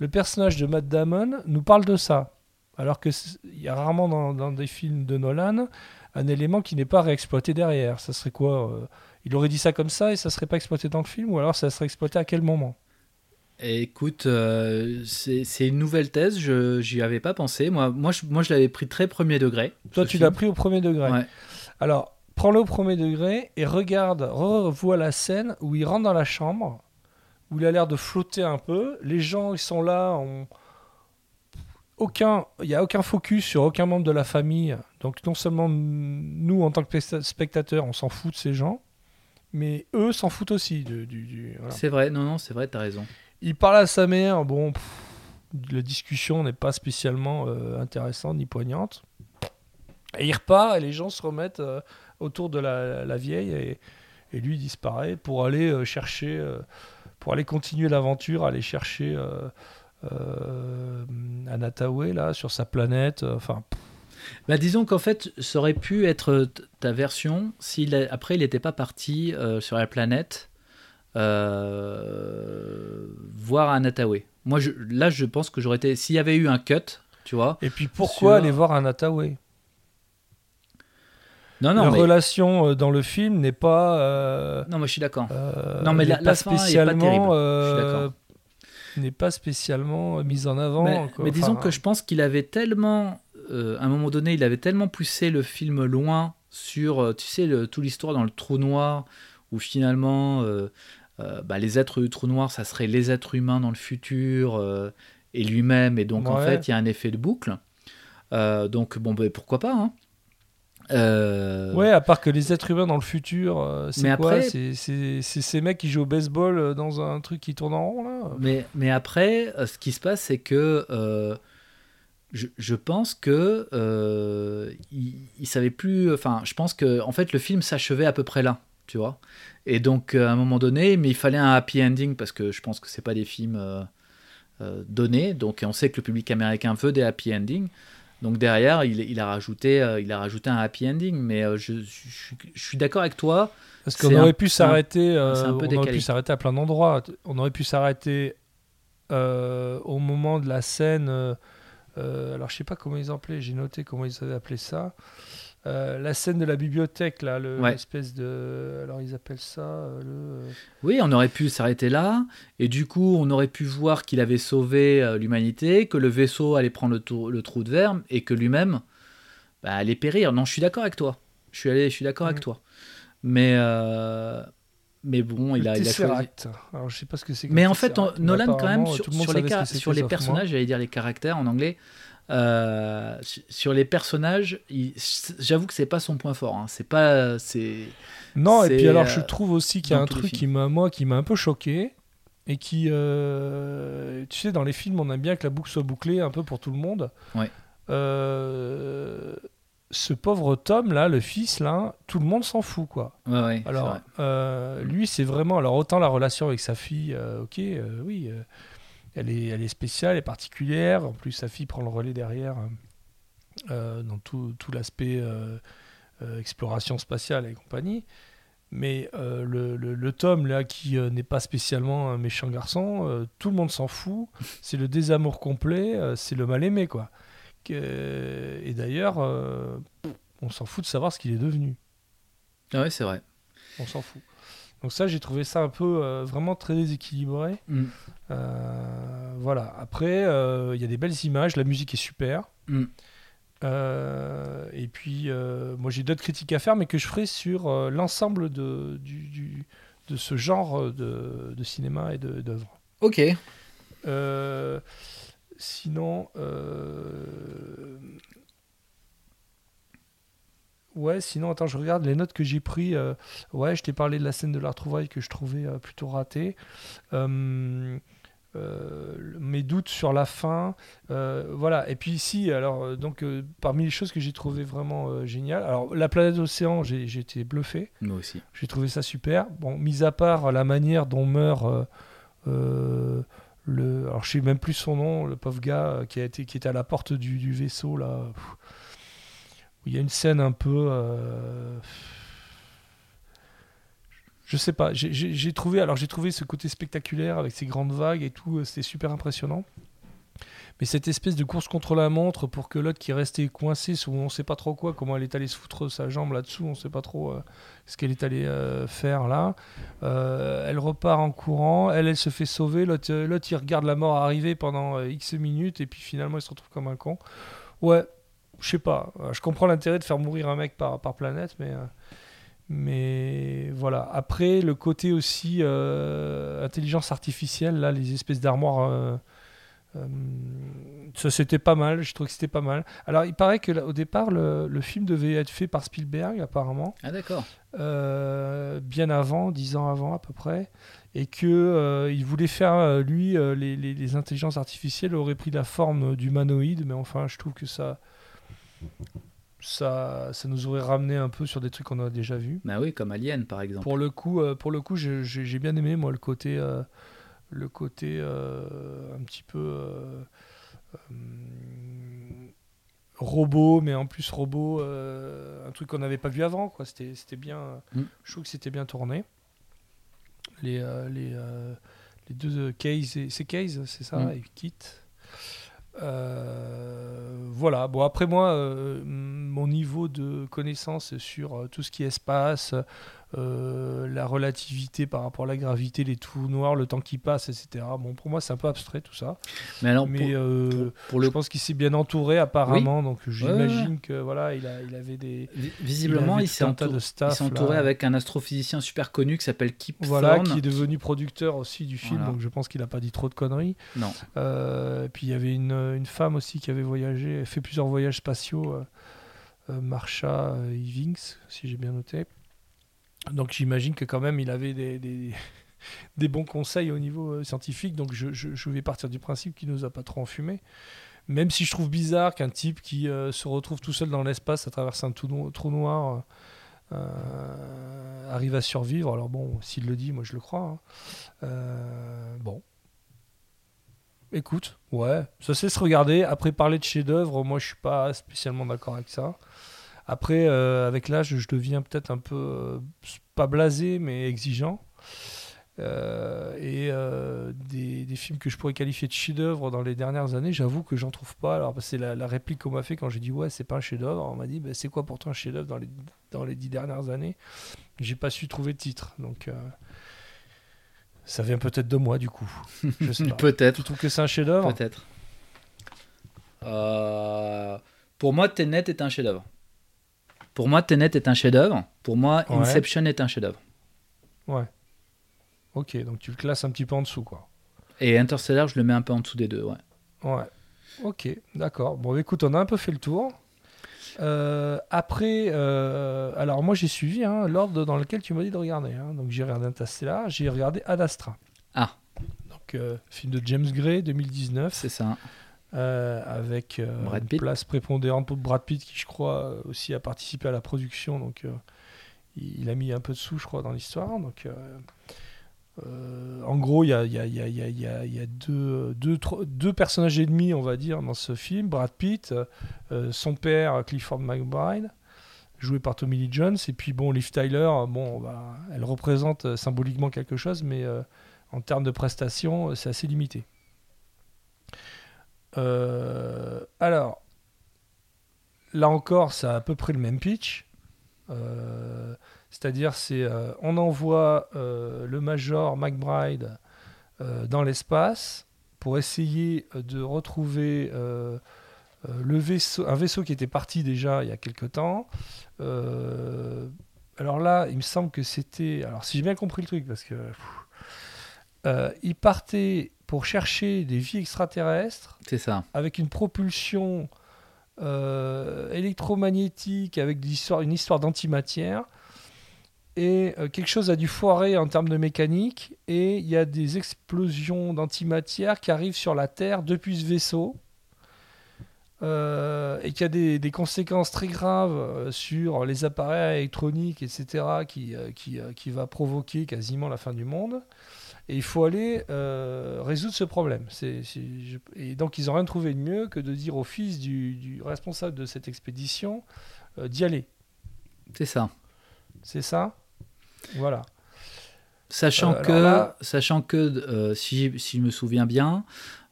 le personnage de Matt Damon nous parle de ça? Alors que c'est- il y a rarement dans, dans des films de Nolan un élément qui n'est pas réexploité derrière. Ça serait quoi euh, Il aurait dit ça comme ça et ça serait pas exploité dans le film ou alors ça serait exploité à quel moment?
Écoute, euh, c'est une nouvelle thèse, je j'y avais pas pensé. Moi, moi, je, moi, je l'avais pris très premier degré.
Toi, tu l'as pris au premier degré.
Ouais.
Alors, prends-le au premier degré et regarde, revois la scène où il rentre dans la chambre, où il a l'air de flotter un peu. Les gens, ils sont là, on... aucun, il n'y a aucun focus sur aucun membre de la famille. Donc, non seulement nous, en tant que specta- spectateurs, on s'en fout de ces gens, mais eux s'en foutent aussi. du, du- voilà.
C'est vrai, non, non, c'est vrai, t'as raison.
Il parle à sa mère, bon, pff, la discussion n'est pas spécialement euh, intéressante ni poignante. Et il repart et les gens se remettent euh, autour de la, la vieille et, et lui disparaît pour aller euh, chercher, pour aller continuer l'aventure, aller chercher euh, Anatawe là sur sa planète. euh, Enfin,
Bah, disons qu'en fait, ça aurait pu être ta version si après il n'était pas parti euh, sur la planète euh, voir Anatawe. Moi, je, là, je pense que j'aurais été. S'il y avait eu un cut, tu vois.
et puis pourquoi
Sur-
aller voir Anatawe
Non, non,
La
mais,
relation dans le film n'est pas. euh,
non, moi, je suis d'accord.
Euh,
Non, mais la- fin est pas terrible. Je suis d'accord.
N'est pas spécialement euh, mise en avant.
Mais,
quoi.
mais disons
Enfin,
que je pense qu'il avait tellement, euh, à un moment donné, il avait tellement poussé le film loin sur, euh, tu sais, le, toute l'histoire dans le trou noir, où finalement, euh, euh, bah, les êtres du trou noir, ça serait les êtres humains dans le futur et lui-même, et donc en fait, il y a un effet de boucle. Donc bon, bah, pourquoi pas hein. Euh,
Ouais, à part que les êtres humains dans le futur, euh, c'est quoi
après-
C'est ces mecs qui jouent au baseball euh, dans un truc qui tourne en rond là
Mais, mais après, ce qui se passe, c'est que euh, je, je pense que il, il savait plus. Enfin, je pense que en fait, le film s'achevait à peu près là, tu vois. Et donc, à un moment donné, mais il fallait un happy ending parce que je pense que c'est pas des films donnés. Donc, on sait que le public américain veut des happy endings. Donc derrière, il, il a rajouté, euh, il a rajouté un happy ending. Mais euh, je, je, suis- je suis d'accord avec toi.
Parce qu'on aurait
un-
pu s'arrêter, euh, on aurait pu s'arrêter à plein d'endroits. On aurait pu s'arrêter au moment de la scène. alors je sais pas comment ils appelaient, j'ai noté comment ils avaient appelé ça. Euh, la scène de la bibliothèque là, le-
Ouais.
l'espèce de, alors ils appellent ça euh, le.
Oui, on aurait pu s'arrêter là, et du coup, on aurait pu voir qu'il avait sauvé euh, l'humanité, que le vaisseau allait prendre le, tour- le trou de verre, et que lui-même bah, allait périr. Non, je suis d'accord avec toi. Je suis, allé, je suis d'accord avec
Mm.
toi. Mais, euh, mais bon, il a, il a choisi.
Alors je sais pas ce que c'est.
Mais en fait, on- Nolan, quand même, sur, sur les, sur les
moi.
personnages, j'allais dire les caractères en anglais, euh, su- sur les personnages, j'avoue que c'est pas son point fort. hein. C'est pas. c'est
Non, et puis alors
euh,
je trouve aussi qu'il y a un truc qui m'a moi qui m'a un peu choqué et qui euh, tu sais dans les films on aime bien que la boucle soit bouclée un peu pour tout le monde.
Ouais.
Euh, ce pauvre Tom là, le fils là, tout le monde s'en fout quoi.
Ouais,
Alors
vrai.
euh, lui c'est vraiment alors autant la relation avec sa fille, euh, ok, euh, oui, euh, elle est elle est spéciale, elle est particulière. En plus sa fille prend le relais derrière euh, euh, dans tout, tout l'aspect euh, euh, exploration spatiale et compagnie. Mais le, le, le Tom, là, qui n'est pas spécialement un méchant garçon, tout le monde s'en fout. C'est le désamour complet, c'est le mal-aimé, quoi. Que- et d'ailleurs, on s'en fout de savoir ce qu'il est devenu.
Ah ouais, c'est vrai.
On s'en fout. Donc ça, j'ai trouvé ça un peu euh, vraiment très déséquilibré.
Mm.
Euh, voilà. Après, euh, il y a des belles images, la musique est super.
Mm.
Euh, et puis, euh, moi, j'ai d'autres critiques à faire, mais que je ferai sur euh, l'ensemble de, du, du- de ce genre de, de cinéma et d'œuvres.
Ok.
Sinon, ouais, sinon, attends, je regarde les notes que j'ai pris. euh, ouais, je t'ai parlé de la scène de la retrouvaille que je trouvais plutôt ratée. Euh, mes doutes sur la fin, euh, voilà. Et puis ici, alors, euh, donc, euh, parmi les choses que j'ai trouvé vraiment euh, géniales, alors la planète océan, j'ai été bluffé.
Moi aussi.
J'ai trouvé ça super. Bon, mis à part la manière dont meurt euh, euh, le. Alors, je sais même plus son nom, le pauvre gars euh, qui, a été, qui était à la porte du, du vaisseau, là. Pff. Il y a une scène un peu. euh, je sais pas. J'ai- trouvé, alors j'ai trouvé ce côté spectaculaire avec ces grandes vagues et tout, euh, c'était super impressionnant. Mais cette espèce de course contre la montre pour que l'autre qui est resté coincé sous on sait pas trop quoi, comment elle est allée se foutre sa jambe là-dessous, on sait pas trop euh, ce qu'elle est allée euh, faire là. Elle repart en courant, elle, elle se fait sauver, l'autre, il regarde la mort arriver pendant X minutes et puis finalement il se retrouve comme un con. Ouais, je sais pas. Je comprends l'intérêt de faire mourir un mec par, par planète, mais. Mais voilà. Après, le côté aussi euh, intelligence artificielle, là, les espèces d'armoires, euh, euh, ça c'était pas mal. Je trouve que c'était pas mal. Alors, il paraît que là, au départ, le, le film devait être fait par Spielberg, apparemment,
Ah d'accord.
bien avant, dix ans avant à peu près, et que il voulait faire lui les, les- les intelligences artificielles auraient pris la forme d'humanoïdes, mais enfin, je trouve que ça. Ça, ça nous aurait ramené un peu sur des trucs qu'on a déjà vus.
Bah oui, comme Alien par exemple.
Pour le coup, euh, pour le coup, j'ai bien aimé moi le côté, euh, le côté euh, un petit peu euh, robot, mais en plus robot, un truc qu'on n'avait pas vu avant. Quoi. C'était, c'était bien.
Mm.
Je trouve que c'était bien tourné. Les, les, les deux Case, et- c'est Case, c'est ça,
Mm.
et Kit. Euh, voilà. Bon après moi, euh, mon niveau de connaissance sur euh, tout ce qui est espace, euh, la relativité par rapport à la gravité, les trous noirs, le temps qui passe, etc. Bon pour moi c'est un peu abstrait tout ça.
Mais alors
Mais
pour,
euh,
pour
je
le
pense qu'il s'est bien entouré apparemment, donc j'imagine
ouais.
que voilà il, a, il avait des
vi- visiblement il s'est entouré,
staff, là.
avec un astrophysicien super connu qui s'appelle Kip
voilà
Thorne.
qui est devenu producteur aussi du film,
Voilà.
donc je pense qu'il n'a pas dit trop de conneries.
Non.
Euh, et puis il y avait une, une femme aussi qui avait voyagé, fait plusieurs voyages spatiaux, Marsha Ivings, si j'ai bien noté. Donc j'imagine que quand même il avait des, (laughs) des, bons conseils au niveau euh, scientifique. Donc je, je- je vais partir du principe qu'il nous a pas trop enfumé. Même si je trouve bizarre qu'un type qui euh, se retrouve tout seul dans l'espace à travers un trou, no- trou noir euh, arrive à survivre. Alors bon, s'il le dit, moi je le crois. hein. Bon. Écoute, ouais, ça sait se regarder. Après, parler de chef-d'œuvre, moi je suis pas spécialement d'accord avec ça. Après, euh, avec l'âge, je deviens peut-être un peu, euh, pas blasé, mais exigeant. Euh, et des, des films que je pourrais qualifier de chef-d'œuvre dans les dernières années, j'avoue que j'en trouve pas. Alors, c'est la, la réplique qu'on m'a fait quand j'ai dit ouais, c'est pas un chef-d'œuvre. On m'a dit bah, c'est quoi pourtant un chef-d'œuvre dans les, dans les dix dernières années? J'ai pas su trouver de titre. Donc, ça vient peut-être de moi du coup. (laughs)
Peut-être.
Tu trouves que c'est un chef-d'œuvre?
Peut-être. Euh, pour moi, Tenet est un chef-d'œuvre. Pour moi, Tenet est un chef-d'œuvre. Pour moi,
Ouais.
Inception est un chef-d'œuvre.
Ouais. Ok, donc tu le classes un petit peu en dessous, quoi.
Et Interstellar, je le mets un peu en dessous des deux. Ouais.
Ouais. Ok, d'accord. Bon, écoute, on a un peu fait le tour. Euh, après, euh, alors moi j'ai suivi hein, l'ordre dans lequel tu m'as dit de regarder. hein. Donc j'ai regardé Interstellar, j'ai regardé Ad Astra.
Ah.
Donc euh, film de James Gray 2019
C'est ça.
Euh, avec euh,
Brad
une
Pitt.
place prépondérante pour Brad Pitt qui je crois euh, aussi a participé à la production. Donc euh, il, il a mis un peu de sous je crois dans l'histoire. Donc en gros, il y a, y y y deux, deux, trois- deux personnages ennemis, on va dire, dans ce film. Brad Pitt, son père, Clifford McBride, joué par Tommy Lee Jones. Et puis, bon, Liv Tyler, bon, bah, elle représente symboliquement quelque chose, mais en termes de prestations, c'est assez limité. Euh, alors, là encore, c'est à peu près le même pitch. Euh, C'est-à-dire, c'est euh, on envoie le Major McBride dans l'espace pour essayer de retrouver un vaisseau qui était parti déjà il y a quelque temps. Alors là, il me semble que c'était. Alors, si j'ai bien compris le truc, parce que. il partait pour chercher des vies extraterrestres
C'est ça.
avec une propulsion euh, électromagnétique, avec des histoires- une histoire d'antimatière. Et euh, quelque chose a dû foirer en termes de mécanique. Et il y a des explosions d'antimatière qui arrivent sur la Terre depuis ce vaisseau. Euh, et qui a des, des conséquences très graves sur les appareils électroniques, etc., qui, qui, qui va provoquer quasiment la fin du monde. Et il faut aller euh, résoudre ce problème. Je- et donc, ils n'ont rien trouvé de mieux que de dire au fils du, du responsable de cette expédition euh, d'y aller.
C'est ça.
C'est ça Voilà.
Sachant
Euh,
que,
là-
sachant que si, si je me souviens bien,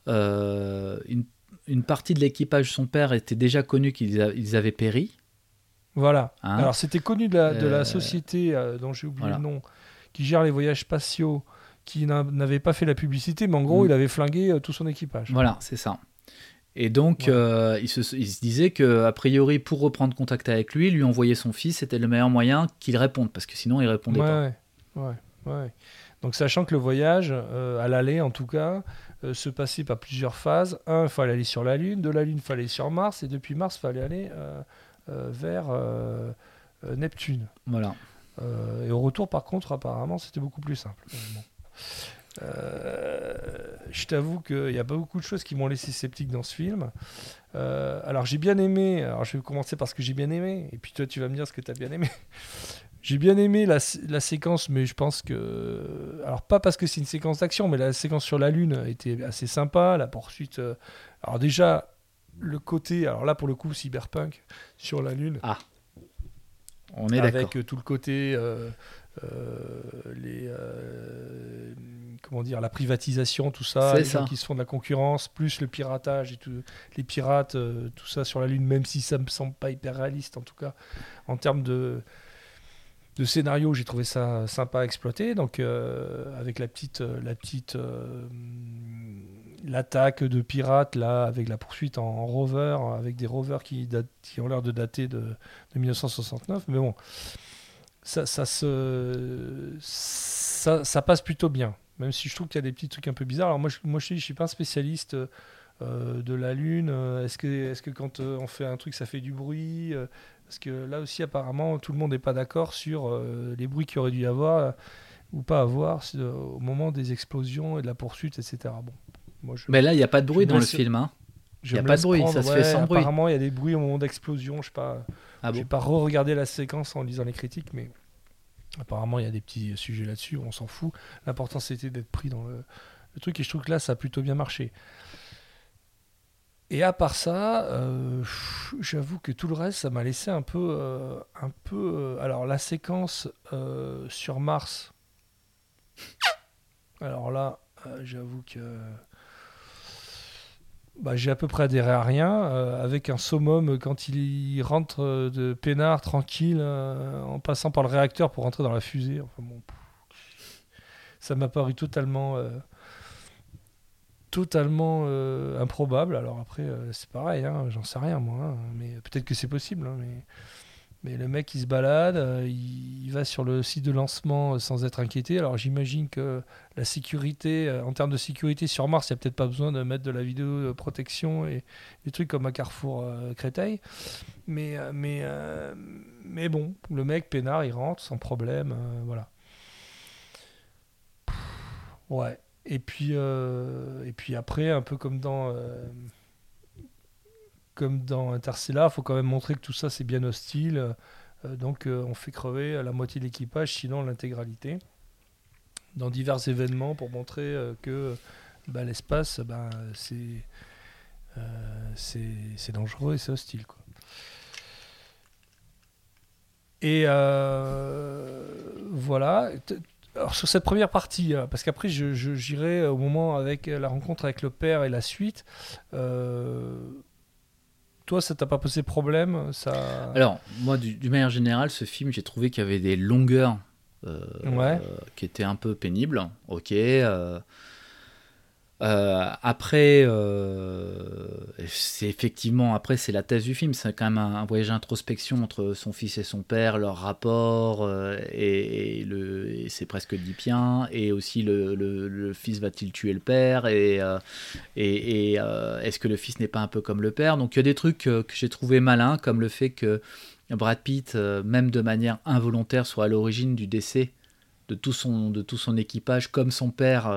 une, une partie de l'équipage, son père, était déjà connu qu'ils ils avaient péri.
Voilà.
Hein
Alors c'était connu de la, de la société dont j'ai oublié
voilà.
le nom, qui gère les voyages spatiaux, qui n'a- n'avait pas fait la publicité, mais en gros
Mm.
il avait flingué euh, tout son équipage.
Voilà, c'est ça. Et donc,
Ouais.
euh, il, se, il se disait que a priori, pour reprendre contact avec lui, lui envoyer son fils, c'était le meilleur moyen qu'il réponde, parce que sinon, il répondait
ouais,
pas.
ouais. Donc sachant que le voyage, euh, à l'aller en tout cas, euh, se passait par plusieurs phases. Un, il fallait aller sur la Lune, de la Lune, il fallait aller sur Mars, et depuis Mars, il fallait aller vers Neptune.
Voilà.
Et au retour, par contre, apparemment, c'était beaucoup plus simple. Bon. Euh, je t'avoue qu'il n'y a pas beaucoup de choses qui m'ont laissé sceptique dans ce film. Euh, alors, j'ai bien aimé. Alors, je vais commencer par ce que j'ai bien aimé. Et puis, toi, tu vas me dire ce que tu as bien aimé. (laughs) j'ai bien aimé la, sé- la séquence, mais je pense que. Alors, pas parce que c'est une séquence d'action, mais la séquence sur la Lune était assez sympa. La poursuite. euh, Alors, déjà, le côté. Alors là, pour le coup, cyberpunk sur la Lune
On est d'accord.
avec tout le côté les euh, comment dire la privatisation tout ça gens qui se font de la concurrence plus le piratage et tout les pirates euh, tout ça sur la lune même si ça me semble pas hyper réaliste en tout cas en termes de de scénario j'ai trouvé ça sympa à exploiter. Donc euh, avec la petite euh, la petite euh, l'attaque de pirates là avec la poursuite en, en rover avec des rovers qui, datent- qui ont l'air de dater de, de 1969 mais bon ça, ça se ça, ça passe plutôt bien même si je trouve qu'il y a des petits trucs un peu bizarres alors moi je, moi je, suis- je suis pas un spécialiste euh, de la lune Euh, est-ce que est-ce que quand euh, on fait un truc ça fait du bruit Euh, parce que là aussi apparemment tout le monde n'est pas d'accord sur euh, les bruits qu'il aurait dû y avoir euh, ou pas avoir euh, au moment des explosions et de la poursuite etc bon moi je,
Mais là, il n'y a pas de bruit dans le film. Hein.
Je
y a pas de bruit,
prendre,
ça se fait sans bruit.
apparemment il y a des bruits au moment d'explosion je sais pas
Ah bon
pas re-regarder la séquence en lisant les critiques, mais apparemment il y a des petits sujets là-dessus, on s'en fout. L'important c'était d'être pris dans le, le truc et je trouve que là ça a plutôt bien marché. Et à part ça, euh, j'avoue que tout le reste ça m'a laissé un peu, euh, un peu. euh, alors la séquence sur Mars. Alors là, j'avoue que bah, j'ai à peu près adhéré à rien, euh, avec un summum quand il rentre euh, de peinard tranquille, euh, en passant par le réacteur pour rentrer dans la fusée. Enfin bon, ça m'a paru totalement, totalement improbable. Alors après, c'est pareil, hein, j'en sais rien moi, hein, mais peut-être que c'est possible. hein, mais, mais le mec il se balade, euh, il, va sur le site de lancement euh, sans être inquiété. Alors j'imagine que la sécurité, euh, en termes de sécurité sur Mars, il n'y a peut-être pas besoin de mettre de la vidéo protection et des trucs comme à Carrefour Créteil. Mais, bon, le mec, peinard, il rentre sans problème. voilà. Ouais. Et puis, après, un peu comme dans, comme dans Interstellar, il faut quand même montrer que tout ça, c'est bien hostile. Euh, donc, euh, on fait crever la moitié de l'équipage, sinon l'intégralité dans divers événements pour montrer euh, que bah, l'espace, bah, c'est c'est dangereux et c'est hostile. Quoi. Et voilà. Alors sur cette première partie, euh, parce qu'après je- je- j'irai au moment avec la rencontre avec le père et la suite. Toi, ça t'a pas posé problème ça...
Alors, moi, du- d'une manière générale, ce film, j'ai trouvé qu'il y avait des longueurs euh,
Ouais.
euh, qui étaient un peu pénibles. Ok. euh, euh, après, euh, c'est effectivement, après, c'est la thèse du film. C'est quand même un, voyage d'introspection entre son fils et son père, leur rapport, euh, et, le, c'est presque oedipien. Et aussi, le, le- fils va-t-il tuer le père Et, et, est-ce que le fils n'est pas un peu comme le père? Donc, il y a des trucs que j'ai trouvé malins, comme le fait que Brad Pitt, même de manière involontaire, soit à l'origine du décès de tout son, de tout son équipage, comme son père,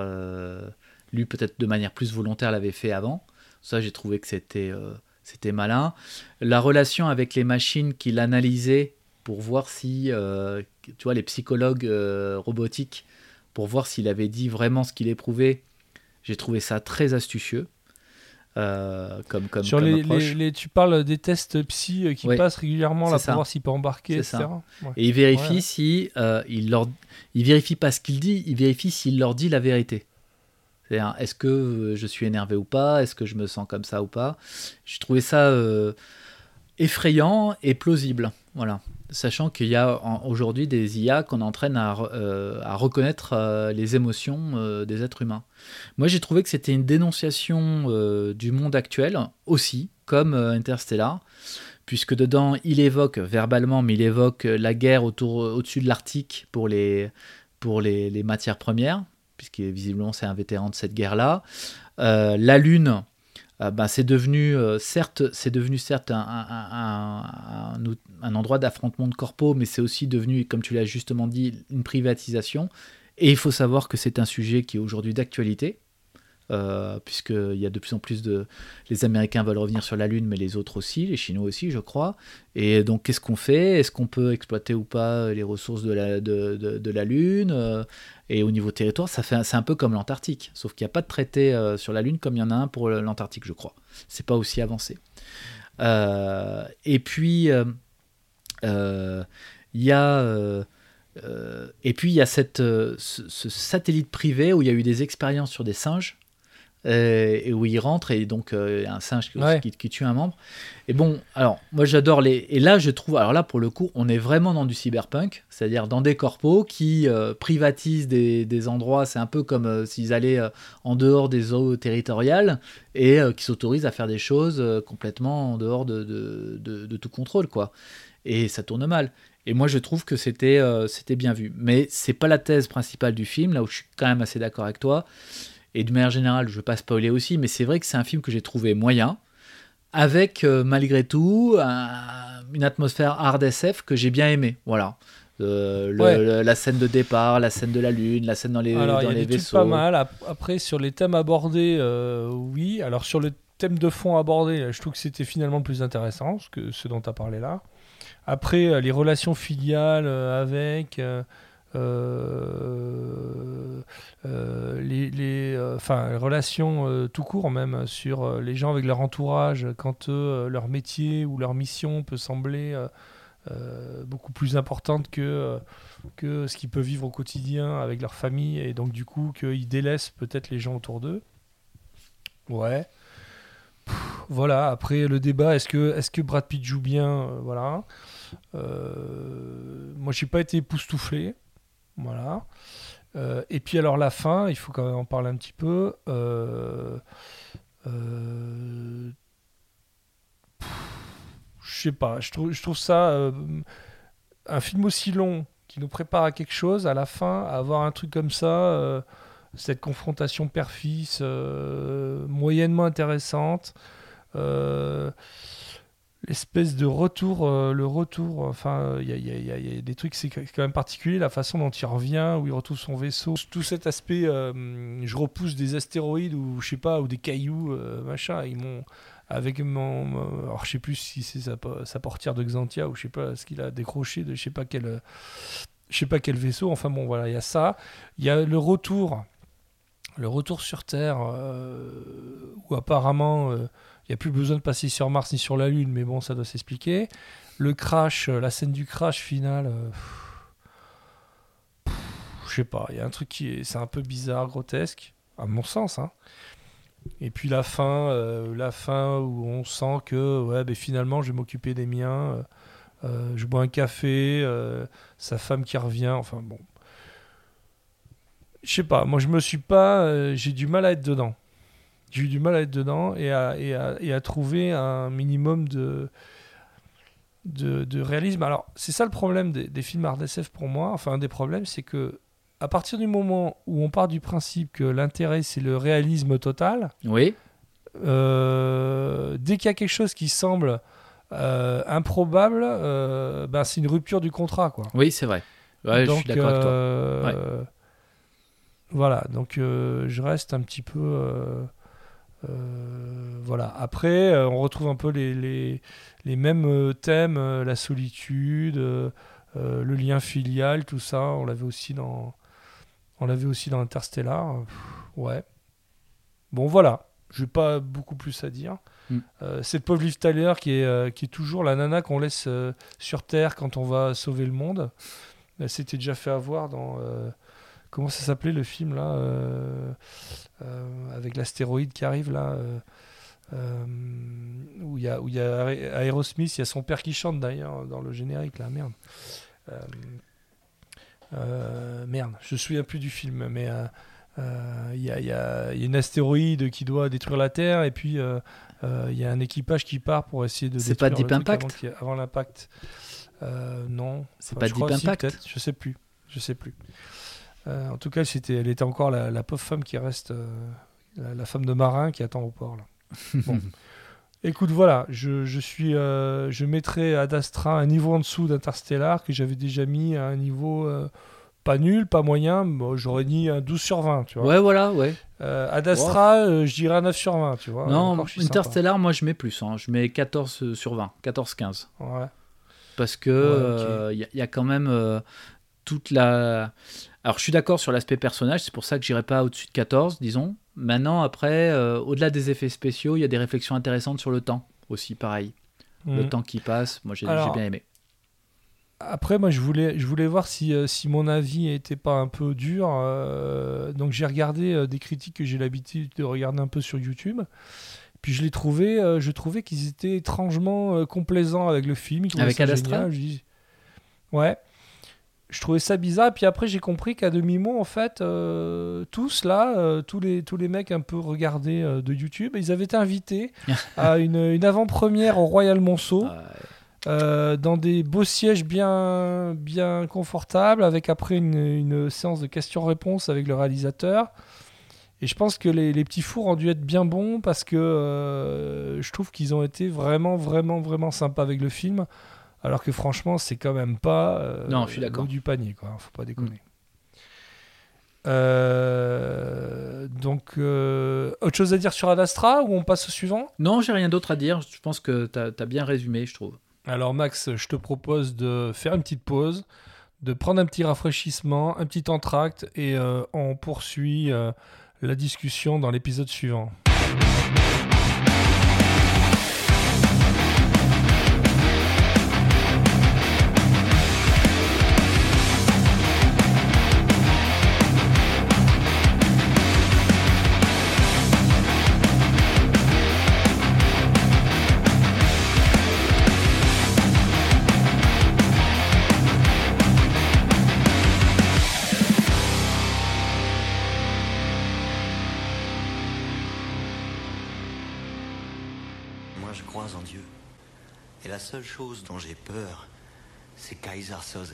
lui peut-être de manière plus volontaire, l'avait fait avant. Ça, j'ai trouvé que c'était euh, c'était malin. La relation avec les machines qu'il analysait pour voir si, euh, tu vois, les psychologues euh, robotiques, pour voir s'il avait dit vraiment ce qu'il éprouvait, j'ai trouvé ça très astucieux. euh, comme, comme,
Sur
comme
les,
approche.
les- les- tu parles des tests psy qui
Ouais.
passent régulièrement là pour voir s'il peut embarquer, etc. Ouais.
Et il vérifie
Ouais.
si il leur, il vérifie pas ce qu'il dit, il vérifie s'il leur dit la vérité. C'est-à-dire, est-ce que euh, je suis énervé ou pas? Est-ce que je me sens comme ça ou pas? J'ai trouvé ça euh, effrayant et plausible. Voilà. Sachant qu'il y a aujourd'hui des IA qu'on entraîne à, euh, reconnaître les émotions des êtres humains. Moi, j'ai trouvé que c'était une dénonciation du monde actuel aussi, comme Interstellar, puisque dedans, il évoque verbalement, mais il évoque la guerre autour, au-dessus de l'Arctique pour les, pour les matières premières, puisque visiblement c'est un vétéran de cette guerre-là. Euh, la Lune, euh, ben, c'est devenu, euh, certes, c'est devenu certes un endroit d'affrontement de corpos, mais c'est aussi devenu, comme tu l'as justement dit, une privatisation. Et il faut savoir que c'est un sujet qui est aujourd'hui d'actualité, euh, puisqu'il y a de plus en plus de... Les Américains veulent revenir sur la Lune, mais les autres aussi, les Chinois aussi, je crois. Et donc, qu'est-ce qu'on fait? Est-ce qu'on peut exploiter ou pas les ressources de la, de, de- la Lune Euh, Et au niveau territoire, c'est un peu comme l'Antarctique, sauf qu'il n'y a pas de traité euh, sur la Lune comme il y en a un pour l'Antarctique, je crois. C'est pas aussi avancé. Euh, et puis, il y a... et puis il y a cette, ce, satellite privé où il y a eu des expériences sur des singes et où il rentre et donc euh, un singe qui,
Ouais.
qui- qui tue un membre. Et bon, alors moi j'adore les. Et là je trouve, alors là pour le coup, on est vraiment dans du cyberpunk, c'est-à-dire dans des corpos qui euh, privatisent des, des endroits. C'est un peu comme euh, s'ils allaient euh, en dehors des eaux territoriales et euh, qui s'autorisent à faire des choses euh, complètement en dehors de, de, de- de tout contrôle, quoi. Et ça tourne mal. Et moi, je trouve que c'était euh, c'était bien vu. Mais c'est pas la thèse principale du film, là où je suis quand même assez d'accord avec toi. Et de manière générale, je veux pas spoiler aussi, mais c'est vrai que c'est un film que j'ai trouvé moyen, avec euh, malgré tout un- une atmosphère hard SF que j'ai bien aimé. Voilà. Euh, le-
Ouais.
le- la scène de départ, la scène de la lune, la scène dans les,
Alors, il
dans
y a
les
des trucs
vaisseaux.
pas mal. Ap- Après, sur les thèmes abordés, euh, oui. Alors, sur le thème de fond abordé, là, je trouve que c'était finalement le plus intéressant, ce, que, ce dont tu as parlé là. Après, les relations filiales avec. Euh, euh, euh, les, relations tout court même sur les gens avec leur entourage quand leur métier ou leur mission peut sembler beaucoup plus importante que, ce qu'ils peuvent vivre au quotidien avec leur famille et donc du coup qu'ils délaissent peut-être les gens autour d'eux. Ouais. Voilà, après le débat, est-ce que, Brad Pitt joue bien? Voilà. Moi, j'ai pas été époustouflé. Voilà. Euh, et puis alors la fin, il faut quand même en parler un petit peu. Euh, euh, je sais pas, je trouve, je trouve ça euh, un film aussi long qui nous prépare à quelque chose, à la fin, à avoir un truc comme ça, euh, cette confrontation père-fils moyennement intéressante. Euh, L'espèce de retour, euh, le retour, enfin, il il y a- des trucs, c'est quand même particulier, la façon dont il revient, où il retrouve son vaisseau, tout cet aspect, euh, je repousse des astéroïdes ou je sais pas, ou des cailloux, euh, machin, ils m'ont, avec mon, alors je sais plus si c'est sa, po- sa portière de Xantia ou je sais pas ce qu'il a décroché de je sais pas quel, euh, je sais pas quel vaisseau, enfin bon voilà, il y a ça, il y a le retour, le retour sur Terre, euh, où apparemment euh, n'y a plus besoin de passer sur Mars ni sur la Lune, mais bon, ça doit s'expliquer. Le crash, euh, la scène du crash final, euh, je sais pas, il y a un truc qui est, c'est un peu bizarre, grotesque, à mon sens. Hein. Et puis la fin, euh, la fin où on sent que ouais, ben finalement, je vais m'occuper des miens. euh, je bois un café, sa femme qui revient, enfin bon. Je sais pas, moi je me suis pas. j'ai du mal à être dedans. J'ai eu du mal à être dedans et à, et à, et à trouver un minimum de, de, de réalisme. Alors, c'est ça le problème des, des films hard SF pour moi. Enfin, un des problèmes, c'est que à partir du moment où on part du principe que l'intérêt, c'est le réalisme total,
Oui,
euh, dès qu'il y a quelque chose qui semble euh, improbable, euh, ben, c'est une rupture du contrat. Quoi.
oui, c'est vrai. Ouais, je
Donc,
suis d'accord avec toi.
Voilà, donc je reste un petit peu. Euh, voilà. Après, euh, on retrouve un peu les, les, les mêmes euh, thèmes, la solitude, le lien filial, tout ça. On l'avait aussi dans, on l'avait aussi dans Interstellar. Pff, ouais. Bon, voilà. Je n'ai pas beaucoup plus à dire.
Mm.
Euh, cette pauvre Liv Tyler qui est, euh, qui est toujours la nana qu'on laisse euh, sur Terre quand on va sauver le monde. Elle s'était déjà fait avoir dans. Comment ça s'appelait le film là euh, euh, Avec l'astéroïde qui arrive là. euh, où il y a, où il y a Aer- Aerosmith, il y a son père qui chante d'ailleurs dans le générique là, merde. Merde, je me souviens plus du film, mais euh, euh, il y, a, il y il y a une astéroïde qui doit détruire la Terre et puis euh, euh, il y a un équipage qui part pour essayer de
C'est pas Deep Impact
avant, l'impact. Non,
C'est
Enfin,
pas Deep Impact
Je sais plus, je sais plus. Euh, en tout cas, c'était, elle était encore la, la pauvre femme qui reste, euh, la, la femme de marin qui attend au port là. (laughs) Bon. Écoute, voilà, je, je suis, euh, je mettrai Ad Astra un niveau en dessous d'Interstellar que j'avais déjà mis à un niveau euh, pas nul, pas moyen. Bon, j'aurais mis un 12 sur 20, tu vois.
Ouais, voilà, ouais.
Ad Astra, euh, je dirais un 9 sur 20, tu vois.
non,
Encore, sympa.
Interstellar, moi je mets plus. hein. Je mets 14 sur 20, 14-15.
Ouais.
Parce que
Ouais,
euh, il y, a- il y a quand même euh, toute la. Alors je suis d'accord sur l'aspect personnage, c'est pour ça que j'irai pas au-dessus de 14, disons. Maintenant, après, euh, au-delà des effets spéciaux, il y a des réflexions intéressantes sur le temps aussi, pareil. Le
Mhm.
temps qui passe, moi j'ai bien aimé.
Après, moi, je voulais, je voulais voir si, euh, si mon avis était pas un peu dur. euh, donc, j'ai regardé euh, des critiques que j'ai l'habitude de regarder un peu sur YouTube. Puis, je les trouvais, euh, je trouvais qu'ils étaient étrangement complaisants avec le film. Ils
Avec
ça
Ad Astra
génial. Je dis- Ouais. Je trouvais ça bizarre. Puis après, j'ai compris qu'à demi-mot, en fait, euh, tous là, euh, tous, les, tous les mecs un peu regardés euh, de YouTube, ils avaient été invités (laughs) à une, une avant-première au Royal Monceau. Dans des beaux sièges bien, bien confortables, avec après une, une séance de questions-réponses avec le réalisateur. Et je pense que les, les petits fours ont dû être bien bons parce que je trouve qu'ils ont été vraiment, vraiment, vraiment sympas avec le film. Alors que franchement, c'est quand même pas euh,
Non, je suis
du panier, quoi. Faut pas déconner. Euh, donc, euh, autre chose à dire sur Ad Astra ou on passe au suivant?
Non, j'ai rien d'autre à dire. Je pense que tu as, bien résumé, je trouve.
Alors Max, je te propose de faire une petite pause, de prendre un petit rafraîchissement, un petit entracte et euh, on poursuit la discussion dans l'épisode suivant.
Seule chose dont j'ai peur, c'est Kaiser Soze.